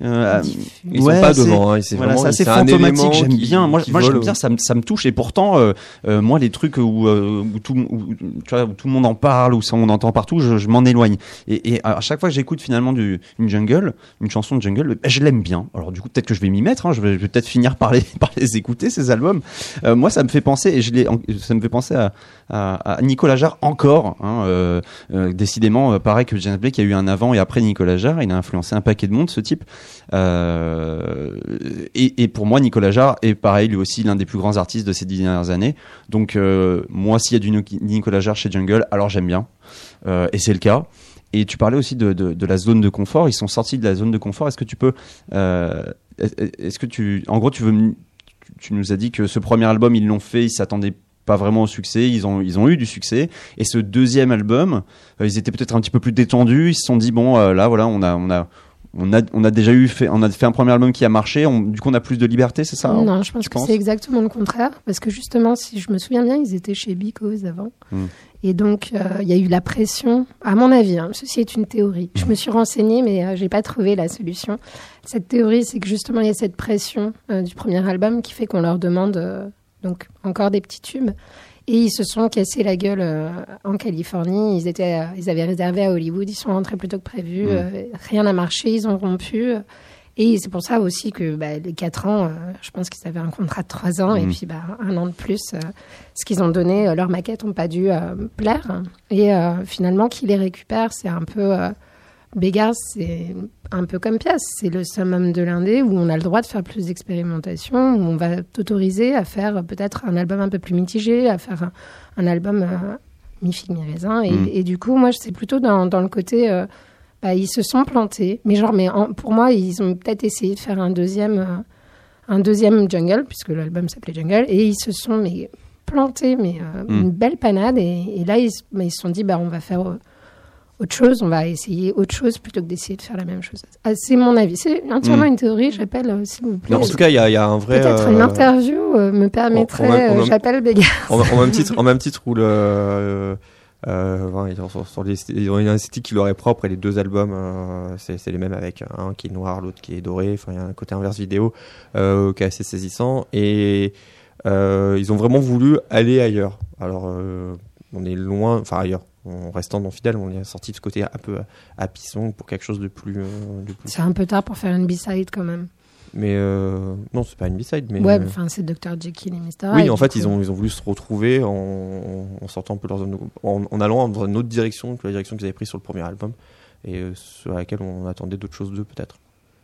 Euh, euh, Ils ouais, sont pas c'est- devant. Hein, c'est voilà, assez c'est un élément fantomatique. J'aime bien. Moi, j'aime bien. Ça me, ça me touche. Et pourtant, euh, euh, moi, les trucs où, euh, où, tout, où, tu vois, où tout le monde en parle, où ça, on entend partout, je, je m'en éloigne. Et, et à chaque fois que j'écoute finalement du, une jungle, une chanson de jungle, ben, je l'aime bien. Alors du coup, peut-être que je vais m'y mettre. Hein, je vais, peut-être finir par les, par les écouter ces albums. Euh, moi, ça me fait penser, et je ça me fait penser à, à, à Nicolas Jarre encore. Hein, euh, euh, décidément, pareil que James Blake, il y a eu un avant et après Nicolas Jarre. Il a influencé un paquet de monde, ce type. Euh, et, pour moi, Nicolas Jarre est pareil, lui aussi l'un des plus grands artistes de ces dix dernières années. Donc euh, moi, s'il y a du Ni- Nicolas Jarre chez Jungle, alors j'aime bien. Euh, et c'est le cas. Et tu parlais aussi de, la zone de confort. Ils sont sortis de la zone de confort. Est-ce que tu peux, est-ce que tu, en gros, tu veux, tu- nous as dit que ce premier album, ils l'ont fait, ils s'attendaient pas vraiment au succès, ils ont, ils ont eu du succès. Et ce deuxième album, ils étaient peut-être un petit peu plus détendus. Ils se sont dit bon, là, voilà, on a, on a, on a déjà eu fait, on a fait un premier album qui a marché. On, du coup, on a plus de liberté, c'est ça Non, je pense que c'est exactement le contraire. Parce que justement, si je me souviens bien, ils étaient chez Because avant. Hmm. Et donc, euh, il y a eu la pression, à mon avis, hein, ceci est une théorie. Je me suis renseignée, mais euh, j'ai pas trouvé la solution. Cette théorie, c'est que justement, il y a cette pression euh, du premier album qui fait qu'on leur demande euh, donc encore des petits tubes. Et ils se sont cassés la gueule euh, en Californie. Ils, étaient, euh, ils avaient réservé à Hollywood. Ils sont rentrés plus tôt que prévu. Mm. Euh, rien n'a marché. Ils ont rompu. Et c'est pour ça aussi que bah, les 4 ans, euh, je pense qu'ils avaient un contrat de 3 ans. Et Mm. puis bah, un an de plus, euh, ce qu'ils ont donné, leurs maquettes n'ont pas dû euh, plaire. Et euh, finalement, qui les récupère, c'est un peu... Beggars, c'est un peu comme Piaz. C'est le summum de l'indé où on a le droit de faire plus d'expérimentation, où on va t'autoriser à faire peut-être un album un peu plus mitigé, à faire un, un album euh, mi-figue, mi-raisin. Et, Mm. et du coup, moi, c'est plutôt dans, dans le côté... euh, bah, ils se sont plantés. Mais genre, mais en- pour moi, ils ont peut-être essayé de faire un deuxième, euh, un deuxième Jungle, puisque l'album s'appelait Jungle, et ils se sont mais, plantés, mais euh, Mm. une belle panade. Et, et là, ils, mais ils se sont dit, bah, on va faire autre chose, on va essayer autre chose plutôt que d'essayer de faire la même chose. Ah, c'est mon avis. C'est entièrement Mm. une théorie, j'appelle, euh, s'il vous plaît. Mais en tout cas, il y a, il y a un vrai. Peut-être euh, une interview euh, me permettrait, euh, j'appelle Béga. en, en même titre, en même titre où le, euh, euh, enfin, ils ont- sur, sur les, ils ont une esthétique qui leur est propre et les deux albums, euh, c'est les mêmes avec un qui est noir, l'autre qui est doré. Enfin, il y a un côté inverse vidéo euh, qui est assez saisissant et euh, ils ont vraiment voulu aller ailleurs. Alors, euh, on est loin, enfin ailleurs. En restant dans Fidèle, on est sorti de ce côté un peu à pisson pour quelque chose de plus, euh, de plus. C'est un peu tard pour faire une B-side quand même. Mais euh, non, c'est pas une B-side, mais. ouais, enfin, c'est Dr. Jekyll et Mr. Oui, Hyde, en fait, coup. ils ont, ils ont voulu se retrouver en, en sortant un peu leur zone de- en, en allant dans une autre direction que la direction qu'ils avaient prise sur le premier album et euh, sur laquelle on attendait d'autres choses d'eux peut-être.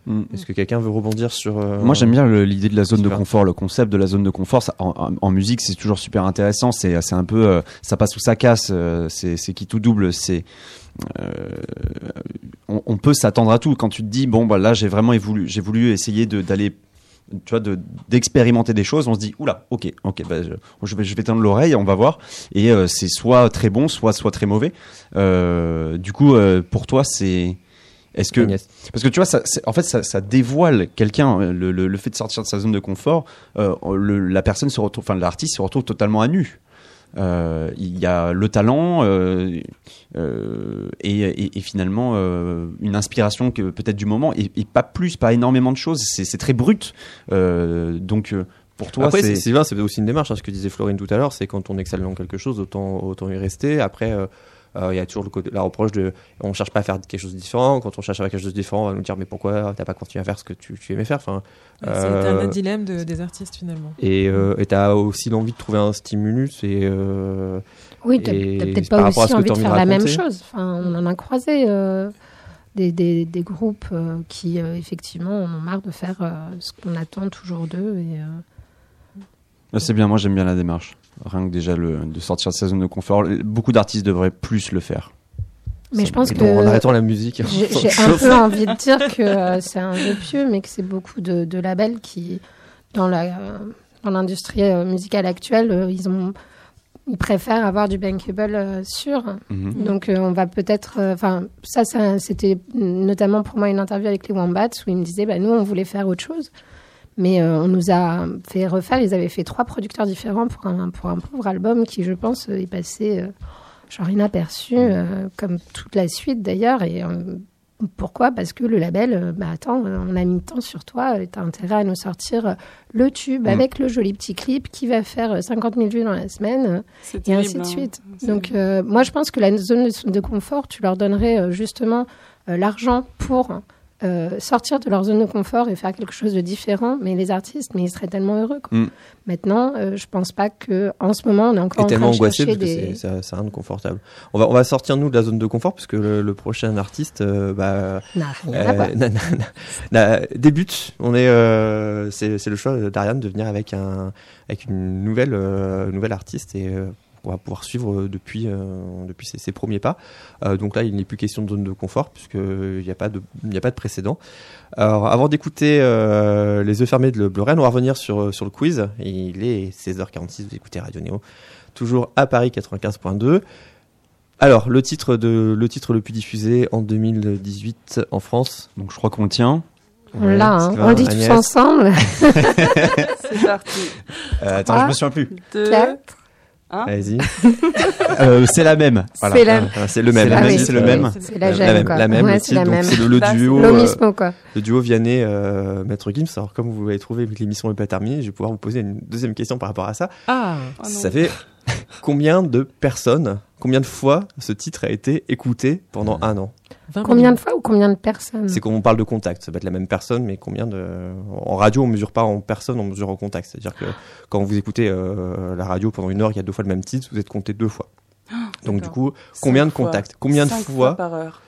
Mm. Est-ce que quelqu'un veut rebondir sur euh, Moi j'aime bien l'idée de la zone de confort, le concept de la zone de confort. Ça, en, en- en musique, c'est toujours super intéressant. C'est c'est un peu, euh, ça passe ou ça casse. euh, c'est qui tout double. C'est euh, on, on peut s'attendre à tout. Quand tu te dis bon bah là j'ai vraiment voulu, j'ai voulu essayer de- d'aller tu vois, de d'expérimenter des choses. On se dit, oula, ok, ok, bah, je, je vais, je vais tendre l'oreille, on va voir. Et euh, c'est soit très bon, soit soit très mauvais. Euh, du coup, euh, pour toi, c'est est-ce que Agnès. parce que tu vois, ça, c'est- en fait, ça, ça dévoile quelqu'un. Le, le, le fait de sortir de sa zone de confort, euh, le- la personne se retrouve, enfin l'artiste se retrouve totalement à nu. Euh, il y a le talent euh, euh, et, et, et finalement euh, une inspiration que peut-être du moment et, et pas plus, pas énormément de choses. C'est c'est très brut. Euh, donc euh, pour toi, Après, c'est c'est Sylvain, c'est aussi une démarche. hein, ce que disait Florine tout à l'heure, c'est quand on excelle dans quelque chose, autant, autant y rester. Après, euh, euh, il y a toujours le côté, la reproche de, on cherche pas à faire quelque chose de différent. Quand on cherche à faire quelque chose de différent, on va nous dire, mais pourquoi t'as pas continué à faire ce que tu, tu aimais faire enfin, C'est euh, un dilemme de- des artistes finalement. Et euh, et t'as aussi l'envie de trouver un stimulus et euh, Oui, t'as peut-être pas aussi envie de faire la même chose. Enfin, on en a croisé euh, des, des, des groupes euh, qui, euh, effectivement, en ont marre de faire euh, ce qu'on attend toujours d'eux. Et, euh, Ah, c'est bien. Moi, j'aime bien la démarche. Rien que déjà le, de sortir de sa zone de confort. Beaucoup d'artistes devraient plus le faire. Mais je pense que en arrêtant la musique. j'ai j'ai un peu envie de dire que euh, c'est un jeu pieux, mais que c'est beaucoup de, de labels qui, dans la euh, dans l'industrie euh, musicale actuelle, euh, ils ont ils préfèrent avoir du bankable sûr. Mhm. Donc on va peut-être, enfin ça, ça c'était notamment pour moi une interview avec les Wombats où ils me disaient, bah, nous on voulait faire autre chose, mais euh, on nous a fait refaire. Ils avaient fait trois producteurs différents pour un pour un pauvre album qui, je pense, est passé euh, genre inaperçu, euh, comme toute la suite d'ailleurs. Et pourquoi? Parce que le label, bah attends, on a mis tant sur toi, tu as intérêt à nous sortir le tube Mm. avec le joli petit clip qui va faire euh, 50 000 vues dans la semaine. et ainsi de hein. suite. Donc, moi, je pense que la zone de, confort, tu leur donnerais justement l'argent pour euh, sortir de leur zone de confort et faire quelque chose de différent. Mais les artistes, mais ils seraient tellement heureux. quoi. Mm. Maintenant, euh, je pense pas que en ce moment, on est encore Et en train tellement de angoissé parce que des. c'est- ça, ça rien de confortable. On va, on va sortir nous de la zone de confort puisque le, le prochain artiste, euh, bah. Euh, na- na- na- na- débute. On est, euh, c'est, c'est le choix d'Ariane de venir avec un, avec une nouvelle, nouvelle artiste et on va pouvoir suivre euh, depuis, euh, depuis ses, ses premiers pas. Euh, donc là, il n'est plus question de zone de confort puisque il n'y a pas de, il n'y a pas de précédent. Alors, avant d'écouter euh, les yeux fermés de Le Bleu on va revenir sur, sur le quiz. Il est 16h46, vous écoutez Radio Néo, toujours à Paris 95.2. Alors, le titre, de, le titre le plus diffusé en 2018 en France, Donc je crois qu'on le tient. On l'a, hein. On le dit tous ensemble. C'est parti. Euh, attends, Ah. je me souviens plus. Deux, Quatre. Un. Allez-y. Euh, c'est la même. Voilà. C'est la, Ah, le même. C'est la Ah même, oui. c'est le même. c'est la, même, quoi. la même Ouais, c'est la titre. Donc même. c'est le, le Bah, duo, euh, quoi. le duo Vianney euh, Maître Gims. Alors comme vous l'avez trouvé, vu que l'émission n'est pas terminée, je vais pouvoir vous poser une deuxième question par rapport à ça. Ah, Oh ça fait combien de personnes, combien de fois ce titre a été écouté pendant un an 20 Combien de fois ou combien de personnes C'est quand on parle de contact, ça peut être la même personne, mais combien de en radio on mesure pas en personne, on mesure en contact. C'est-à-dire que quand vous écoutez euh, la radio pendant une heure, il y a deux fois le même titre, vous êtes compté deux fois. Donc du coup, combien de fois. contacts Combien de Cinq fois par heure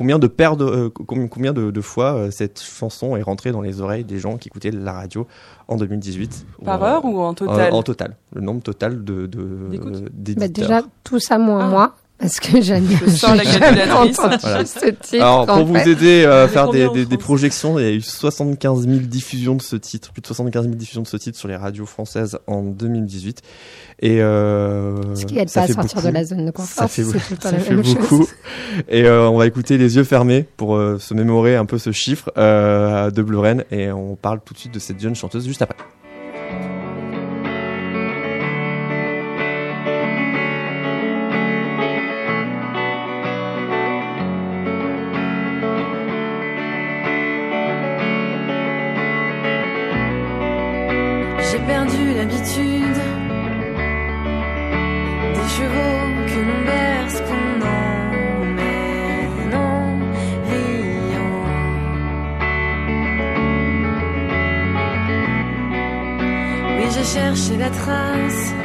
Combien de paires de euh, combien, combien de, de fois euh, cette chanson est rentrée dans les oreilles des gens qui écoutaient la radio en 2018 Par Ou, euh, heure ou en total en, en total, le nombre total de de euh, Bah. Déjà, tout ça moins Ah. moi. Parce que j'aime bien. Je sens la Voilà. ce titre. Alors pour vous fait. aider euh, à faire combien des, des, des projections, il y a eu 75 000 diffusions de ce titre, plus de 75 000 diffusions de ce titre sur les radios françaises en 2018. Et euh, Ce qui aide ça pas à fait sortir beaucoup. de la zone de confort. Ça fait, ça la fait même beaucoup. chose. Et euh, on va écouter les yeux fermés pour euh, se mémorer un peu ce chiffre euh, de Bleu Rennes. Et on parle tout de suite de cette jeune chanteuse juste après. Cherché la trace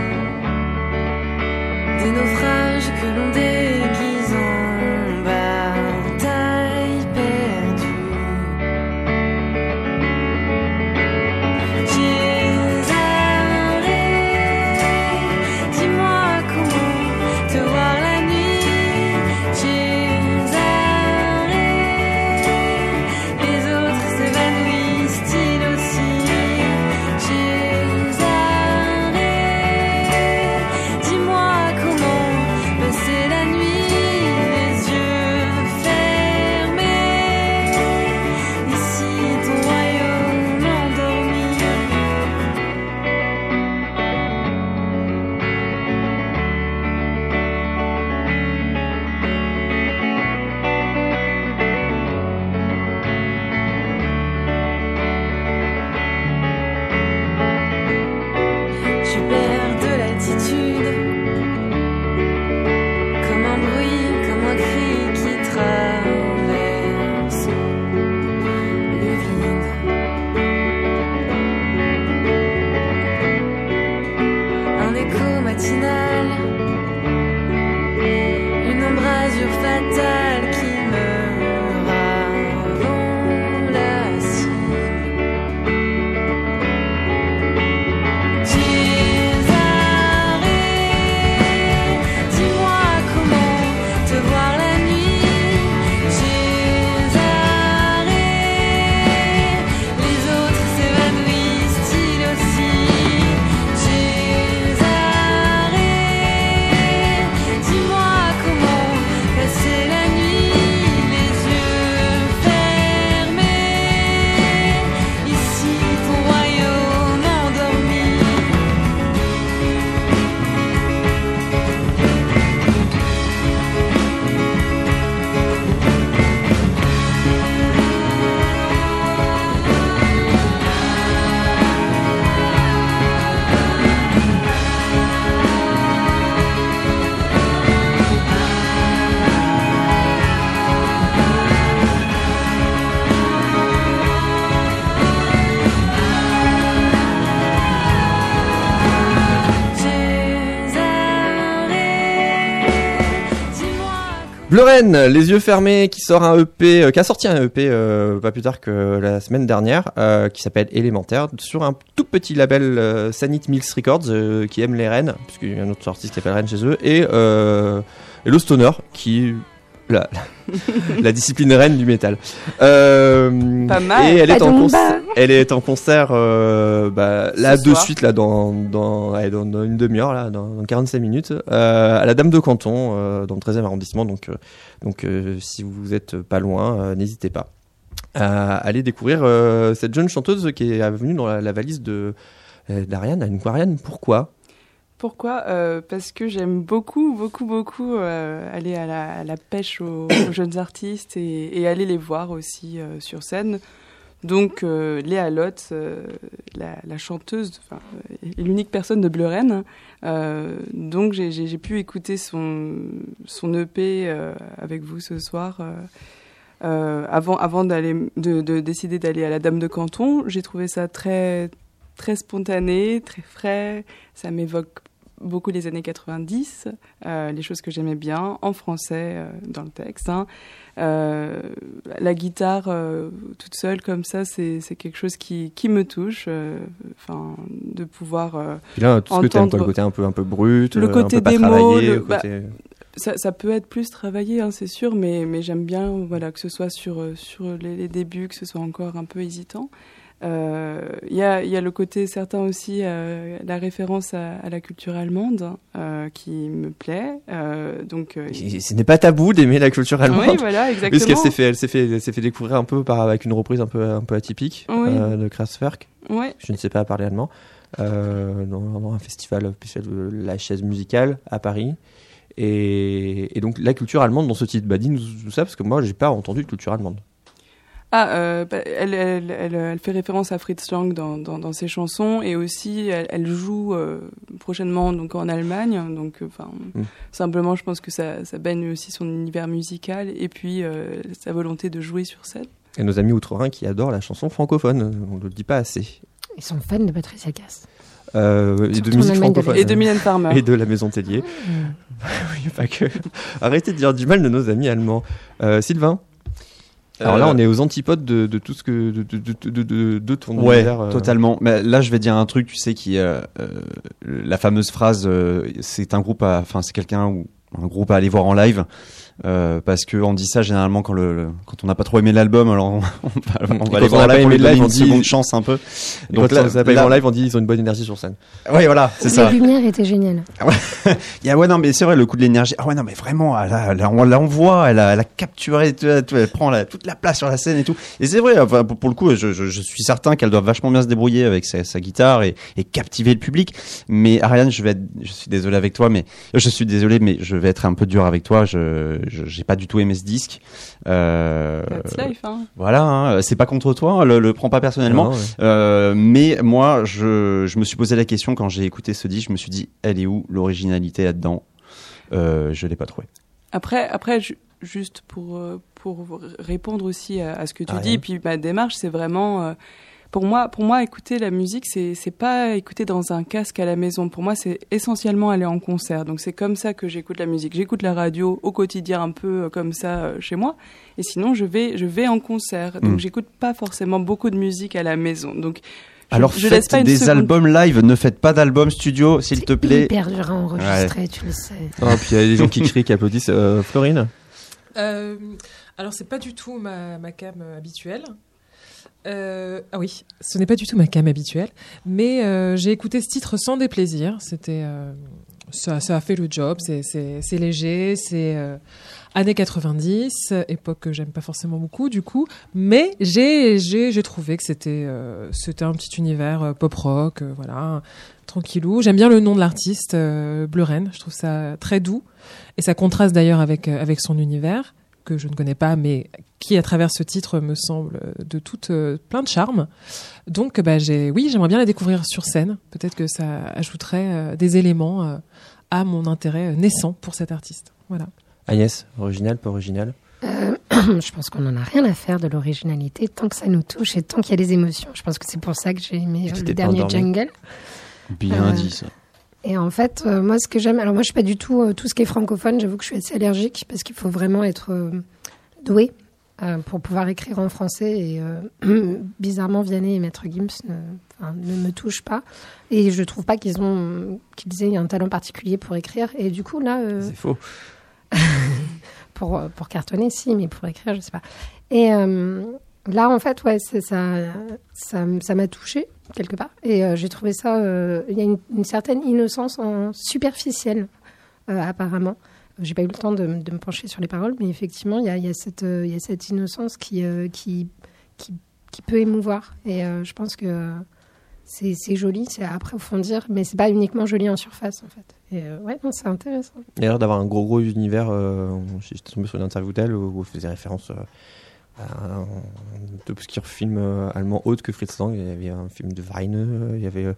Les yeux fermés, qui sort un EP, euh, qui a sorti un EP euh, pas plus tard que la semaine dernière, euh, qui s'appelle Élémentaire, sur un tout petit label Sanit Mills Records, qui aime les rennes, puisqu'il y a un autre artiste qui s'appelle Rennes chez eux, et, et le Stoner, qui la, la discipline reine du métal. Euh, Pas mal. Et elle est en concert, elle est en concert euh, bah, là Ce de soir. suite là dans dans, ouais, dans, dans une demi-heure là dans, dans 45 minutes euh, à la Dame de Canton euh, dans le 13e arrondissement donc euh, donc euh, si vous êtes pas loin euh, n'hésitez pas à aller découvrir euh, cette jeune chanteuse qui est venue dans la, la valise de euh, d'Ariane Anne Ariane pourquoi? Pourquoi? Euh, Parce que j'aime beaucoup, beaucoup, beaucoup euh, aller à la, à la pêche aux, aux jeunes artistes et, et aller les voir aussi euh, sur scène. Donc Léa euh, la, la chanteuse, est l'unique personne de Bleuren. Euh, donc j'ai- pu écouter son, son EP avec vous ce soir. avant avant d'aller de, de décider d'aller à la Dame de Canton, j'ai trouvé ça très très spontané, très frais. Ça m'évoque beaucoup les années 90, euh, les choses que j'aimais bien en français euh, dans le texte. hein. Euh, la guitare toute seule comme ça, c'est quelque chose qui, qui me touche. Enfin, de pouvoir Puis là tout ce que t'aimes quoi, le Entendre- côté un peu un peu brut Le côté un peu pas travaillé, le- le bah, ça, ça peut être plus travaillé, hein, c'est sûr, mais, mais j'aime bien voilà, que ce soit sur, sur les, les débuts, que ce soit encore un peu hésitant. Euh, Il y, a, il y a le côté certain aussi, euh, la référence à, à la culture allemande, euh, qui me plaît. Euh, donc, euh, ce n'est pas tabou d'aimer la culture allemande oui, voilà, exactement. Puisqu'elle s'est fait, elle s'est fait, s'est fait découvrir un peu par avec une reprise un peu, un peu atypique Oui. euh, de Kraftwerk. Je ne sais pas parler allemand. Euh, dans, dans un festival spécial de la chaise musicale à Paris. Et, et donc la culture allemande dans ce titre, bah dis-nous tout ça parce que moi j'ai pas entendu de culture allemande. Ah, euh, bah, elle, elle, elle, elle fait référence à Fritz Lang dans, dans, dans ses chansons et aussi elle, elle joue euh, prochainement donc en Allemagne. Donc, euh, enfin, Mm. simplement, je pense que ça, ça baigne aussi son univers musical et puis euh, sa volonté de jouer sur scène. Et nos amis outre-Rhin qui adorent la chanson francophone, on ne le dit pas assez. Ils sont fans de Patricia Cass. Euh, et de musique francophone. Et de Mylène Farmer. Et de la Maison Tellier. oui, pas que. Arrêtez de dire du mal de nos amis allemands. Euh, Sylvain? Alors là, Euh, on est aux antipodes de, de tout ce que de, de, de, de, ton Ouais, univers. euh, totalement. Mais là, je vais dire un truc, tu sais, qui euh, euh, la fameuse phrase, euh, c'est un groupe, à- enfin, c'est quelqu'un ou un groupe à aller voir en live. Euh, parce que on dit ça généralement quand le, le- quand on n'a pas trop aimé l'album alors on, on va, on va on voir pas live aimé lui on une seconde chance un peu Et quand on s'appelle en live, on dit ils ont une bonne énergie sur scène. ouais voilà c'est ça Les lumières étaient géniales. Il y a- ouais, non, mais c'est vrai, le coup de l'énergie. Ah ouais, non, mais vraiment, là, là, on, là, on voit, elle a, elle a capturé, tout, elle prend la- toute la place sur la scène et tout. Et c'est vrai, enfin, pour, pour le coup, je, je, je suis certain qu'elle doit vachement bien se débrouiller avec sa, sa guitare et, et captiver le public. Mais Ariane, je vais être, je suis désolé avec toi, mais je suis désolé, mais je vais être un peu dur avec toi. Je, je j'ai pas du tout aimé ce disque. Euh, That's life, hein. voilà, hein, c'est pas contre toi, le, le prends pas personnellement. Non, ouais. Euh, mais moi, je, je me suis posé la question quand j'ai écouté ce disque, je me suis dit, elle est où l'originalité là-dedans? Euh, Je l'ai pas trouvé. Après, après ju- juste pour, pour répondre aussi à, à ce que tu Ah, dis, rien. puis ma démarche, c'est vraiment. Pour moi, pour moi, écouter la musique, c'est c'est pas écouter dans un casque à la maison. Pour moi, c'est essentiellement aller en concert. Donc c'est comme ça que j'écoute la musique. J'écoute la radio au quotidien un peu euh, comme ça euh, chez moi. Et sinon, je vais je vais en concert. Donc Mm. j'écoute pas forcément beaucoup de musique à la maison. Donc je, Alors je laisse faites pas des seconde- albums live, ne faites pas d'albums studio, s'il te plaît. Hyper dur à enregistrer, tu le sais. Ah, puis il y a des gens qui crient, qui applaudissent. Euh, Florine Euh, alors, c'est pas du tout ma, ma cam euh, habituelle. Euh, ah oui, ce n'est pas du tout ma cam habituelle, mais euh, j'ai écouté ce titre sans déplaisir. C'était, euh, ça, ça a fait le job. C'est, léger, c'est euh, années 90, époque que j'aime pas forcément beaucoup du coup, mais j'ai, trouvé que c'était, euh, c'était un petit univers euh, pop rock, voilà, tranquillou. J'aime bien le nom de l'artiste, euh, Bleu Ren. Je trouve ça très doux et ça contraste d'ailleurs avec avec son univers que je ne connais pas, mais qui à travers ce titre me semble euh, de toute euh, plein de charme. Donc bah j'ai oui j'aimerais bien la découvrir sur scène. Peut-être que ça ajouterait euh, des éléments euh, à mon intérêt naissant pour cet artiste. Voilà. Agnès, original, pas original? Euh, je pense qu'on n'en a rien à faire de l'originalité tant que ça nous touche et tant qu'il y a des émotions. Je pense que c'est pour ça que j'ai aimé le dernier endormi. Jungle. Bien Euh, dit ça. Et en fait, euh, moi, ce que j'aime, alors moi, je suis pas du tout euh, tout ce qui est francophone. J'avoue que je suis assez allergique parce qu'il faut vraiment être euh, doué pour pouvoir écrire en français. Et bizarrement, Vianney et Maître Gims ne, me touchent pas. Et je trouve pas qu'ils ont qu'ils aient un talent particulier pour écrire. Et du coup, là, C'est faux. pour, pour cartonner, si, mais pour écrire, je sais pas. Et là, en fait, ouais, ça ça m'a touché quelque part. Et euh, j'ai trouvé ça. euh, Il y a une, certaine innocence en superficielle, euh, apparemment. J'ai pas eu le temps de, me pencher sur les paroles, mais effectivement, il y a, cette, innocence qui, peut émouvoir. Et je pense que c'est joli, c'est à approfondir, mais c'est pas uniquement joli en surface, en fait. Et euh, ouais, c'est intéressant. Il y a l'air d'avoir un gros gros univers. Euh, J'étais tombé sur une interview d'elle où, elle faisait référence à un obscur film euh, allemand autre que Fritz Lang. Il y avait un film de Weine, euh, il y avait.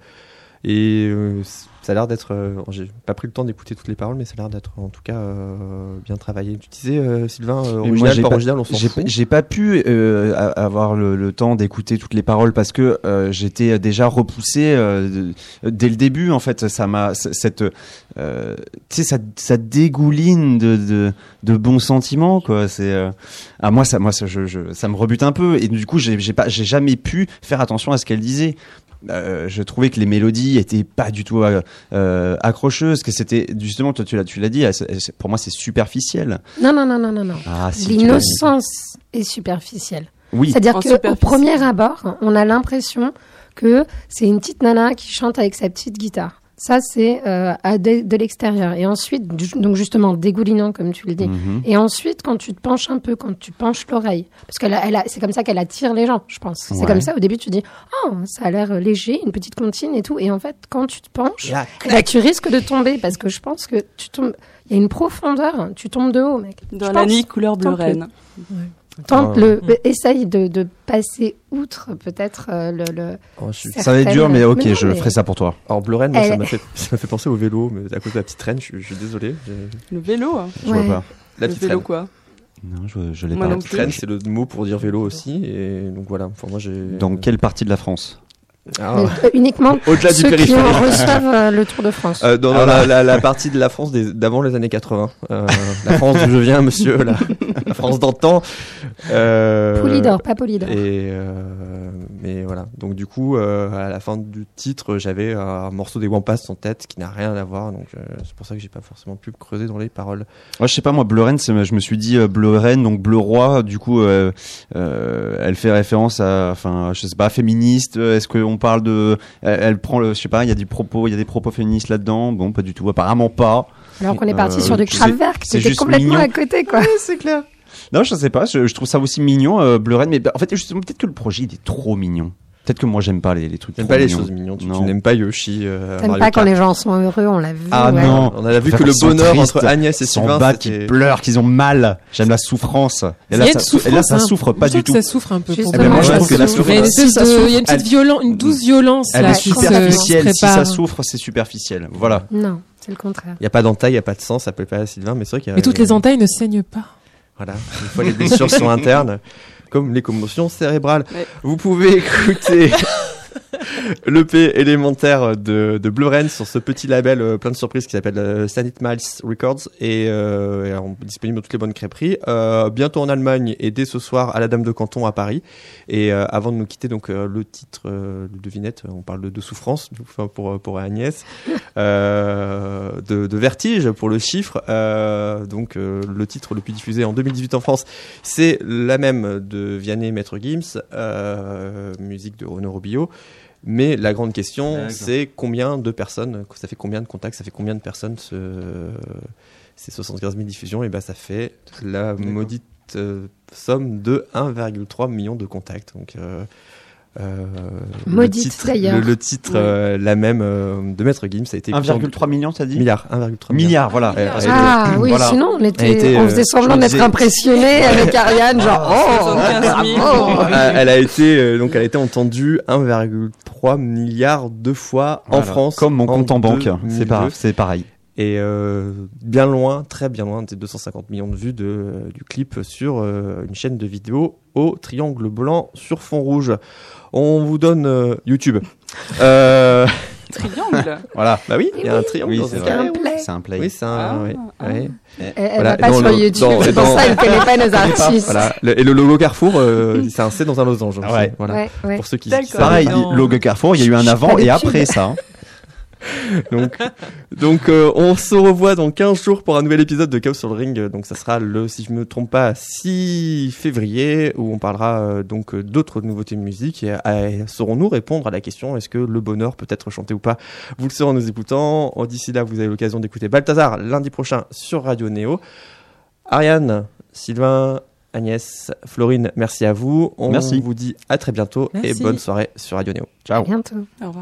Et euh, ça a l'air d'être. euh, J'ai pas pris le temps d'écouter toutes les paroles, mais ça a l'air d'être en tout cas euh, bien travaillé. Tu disais, Sylvain, moi, original, j'ai pas original, on s'en fout. j'ai pas pu avoir le, le temps d'écouter toutes les paroles parce que j'étais déjà repoussé dès le début. En fait, ça m'a cette, tu sais, ça, ça dégouline de, de, de bons sentiments, quoi. C'est ah moi ça, moi ça, je, je- ça me rebute un peu et du coup j'ai j'ai pas, j'ai jamais pu faire attention à ce qu'elle disait. Euh, je trouvais que les mélodies étaient pas du tout euh, euh, accrocheuses, que c'était justement, toi tu l'as, tu l'as dit, pour moi c'est superficiel. Non, non, non, non, non, non. Ah, si. L'innocence est superficielle. Oui. C'est-à-dire qu'au premier abord, on a l'impression que c'est une petite nana qui chante avec sa petite guitare. Ça, c'est euh, à de, de l'extérieur. Et ensuite, du- donc justement, dégoulinant, comme tu le dis. Mhm. Et ensuite, quand tu te penches un peu, quand tu penches l'oreille, parce que elle c'est comme ça qu'elle attire les gens, je pense. C'est comme ça, au début, tu dis, oh, ça a l'air léger, une petite comptine et tout. Et en fait, quand tu te penches, là, ben, tu risques de tomber, parce que je pense que tu tombes, il y a une profondeur, tu tombes de haut, mec. Dans Je la pense. nuit couleur bleu Tant que- reine. Tente Ah, le, essaye de, de passer outre peut-être euh, le, le- oh, je Ça va être dur, mais ok, Mais non, je mais- ferai ça pour toi. Alors Bleu Ren, moi, ça Elle- m'a fait, ça m'a fait penser au vélo, mais à cause de la petite reine, je, suis- je suis désolé. Le vélo. hein. Je Ouais. vois pas. La le petite vélo reine. quoi Non, je, je l'ai pas. La petite reine, c'est le mot pour dire vélo aussi, et donc voilà. Enfin, moi, j'ai. Dans quelle partie de la France? Ah. mais, euh, uniquement Au-delà du ceux qui périphérique. en reçoivent euh, le Tour de France. Euh, dans, dans la, la, la partie de la France des- d'avant les années 80. Euh, la France d'où je viens, monsieur, la, la France d'antan. Euh, Polydor, pas Polydor. Et euh, mais voilà. Donc du coup, euh, à la fin du titre, j'avais un morceau des Wampas en tête qui n'a rien à voir. Donc euh, c'est pour ça que j'ai pas forcément pu creuser dans les paroles. Ouais, je sais pas, moi, Bleu Reine, je me suis dit euh, Bleu Reine, donc Bleu Roi, du coup, euh, euh, elle fait référence à, enfin, je sais pas, féministe. euh, Est-ce qu'on parle de, elle, elle prend le, je sais pas, il y a du propos, il y a des propos féministes là-dedans. Bon, pas du tout, apparemment pas. Alors qu'on est parti euh, sur du c'est- Kraftwerk, c'était complètement mignon. à côté, quoi. c'est clair. Non, je sais pas, je, je trouve ça aussi mignon, euh, Bleu Reine, mais bah, en fait, justement, peut-être que le projet il est trop mignon. Peut-être que moi j'aime pas les, les trucs. J'aime pas les choses mignonnes. Tu, n'aimes pas Yoshi. Euh, T'aimes pas quand les gens sont heureux, on l'a vu. Ah ouais. non. On a vu que le bonheur tristes, entre Agnès et Sylvain, qu'ils c'était- pleurent, qu'ils ont mal. J'aime la souffrance. Et Il là, y a ça, une sou- et là, ça souffrance, hein. souffre pas Je trouve du tout. que ça souffre un peu. pour Eh ben, moi, je trouve que la y souffrance, il y a une petite violence, une douce violence Elle est qui superficielle. Si ça souffre, c'est superficiel. Voilà. Non, c'est le contraire. Il n'y a pas d'entaille, il n'y a pas de sang, ça plaît pas à Sylvain, mais c'est vrai qu'il y a. Mais toutes les entailles ne saignent pas. Voilà. Une fois les blessures sont internes. comme les commotions cérébrales. Ouais. Vous pouvez écouter l'EP élémentaire de, de Blue Rain sur ce petit label euh, plein de surprises qui s'appelle euh, Sanit Miles Records et, euh, et alors, disponible dans toutes les bonnes crêperies. Euh, bientôt en Allemagne et dès ce soir à la Dame de Canton à Paris. Et avant de nous quitter, donc le titre de devinette, on parle de, de souffrance enfin, pour, pour Agnès, de, de vertige pour le chiffre. Donc le titre le plus diffusé en 2018 en France, c'est la même de Vianney Maître Gims, musique de Renaud Robillot. Mais la grande question, c'est combien de personnes, ça fait combien de contacts, ça fait combien de personnes ce, ces 75 000 diffusions? Et ben ça fait la maudite euh, somme de 1,3 million de contacts. Donc euh, Maudite, titre- d'ailleurs. Le, le titre, euh, la même euh, de Maître Gims, ça a été 1,3 million, t'as dit milliard, 1,3 milliard. Milliard, voilà. Ah oui, voilà. sinon on, était, on euh, faisait semblant d'être disais- impressionné avec Ariane, genre oh, 75 000. bravo. Euh, elle a été euh, donc elle a été entendue 1,3 milliard de fois en Voilà. France. Comme mon compte en banque, 2002. c'est pas, c'est pareil. Et euh, bien loin, très bien loin des 250 millions de vues de, euh, du clip sur euh, une chaîne de vidéo au triangle blanc sur fond rouge. On vous donne euh, YouTube. Euh, Triangle. voilà. Bah oui, il y a un triangle. Oui, c'est cas. un play. C'est un play. Oui, c'est un. Ah, ouais, ah. ouais. Elle, elle Voilà, va pas dans sur le- YouTube, dans- c'est pour ça elle connaît pas nos artistes. Voilà. Le- et le logo Carrefour, euh, c'est un C dans un losange. aussi. Ouais. Voilà. Ouais, ouais. Pour ceux qui. Pareil, Non. logo Carrefour, il y a eu un avant et après ça. hein. Donc, donc euh, on se revoit dans 15 jours pour un nouvel épisode de Chaos sur le Ring. Donc ça sera le, si je me trompe pas, 6 février, où on parlera euh, donc euh, d'autres nouveautés de musique. Et saurons-nous répondre à la question est-ce que le bonheur peut être chanté ou pas? Vous le saurez en nous écoutant. D'ici là, vous avez l'occasion d'écouter Balthazar lundi prochain sur Radio Néo. Ariane, Sylvain, Agnès, Florine, merci à vous. On Merci. vous dit à très bientôt et bonne soirée sur Radio Néo. À bientôt. Au revoir.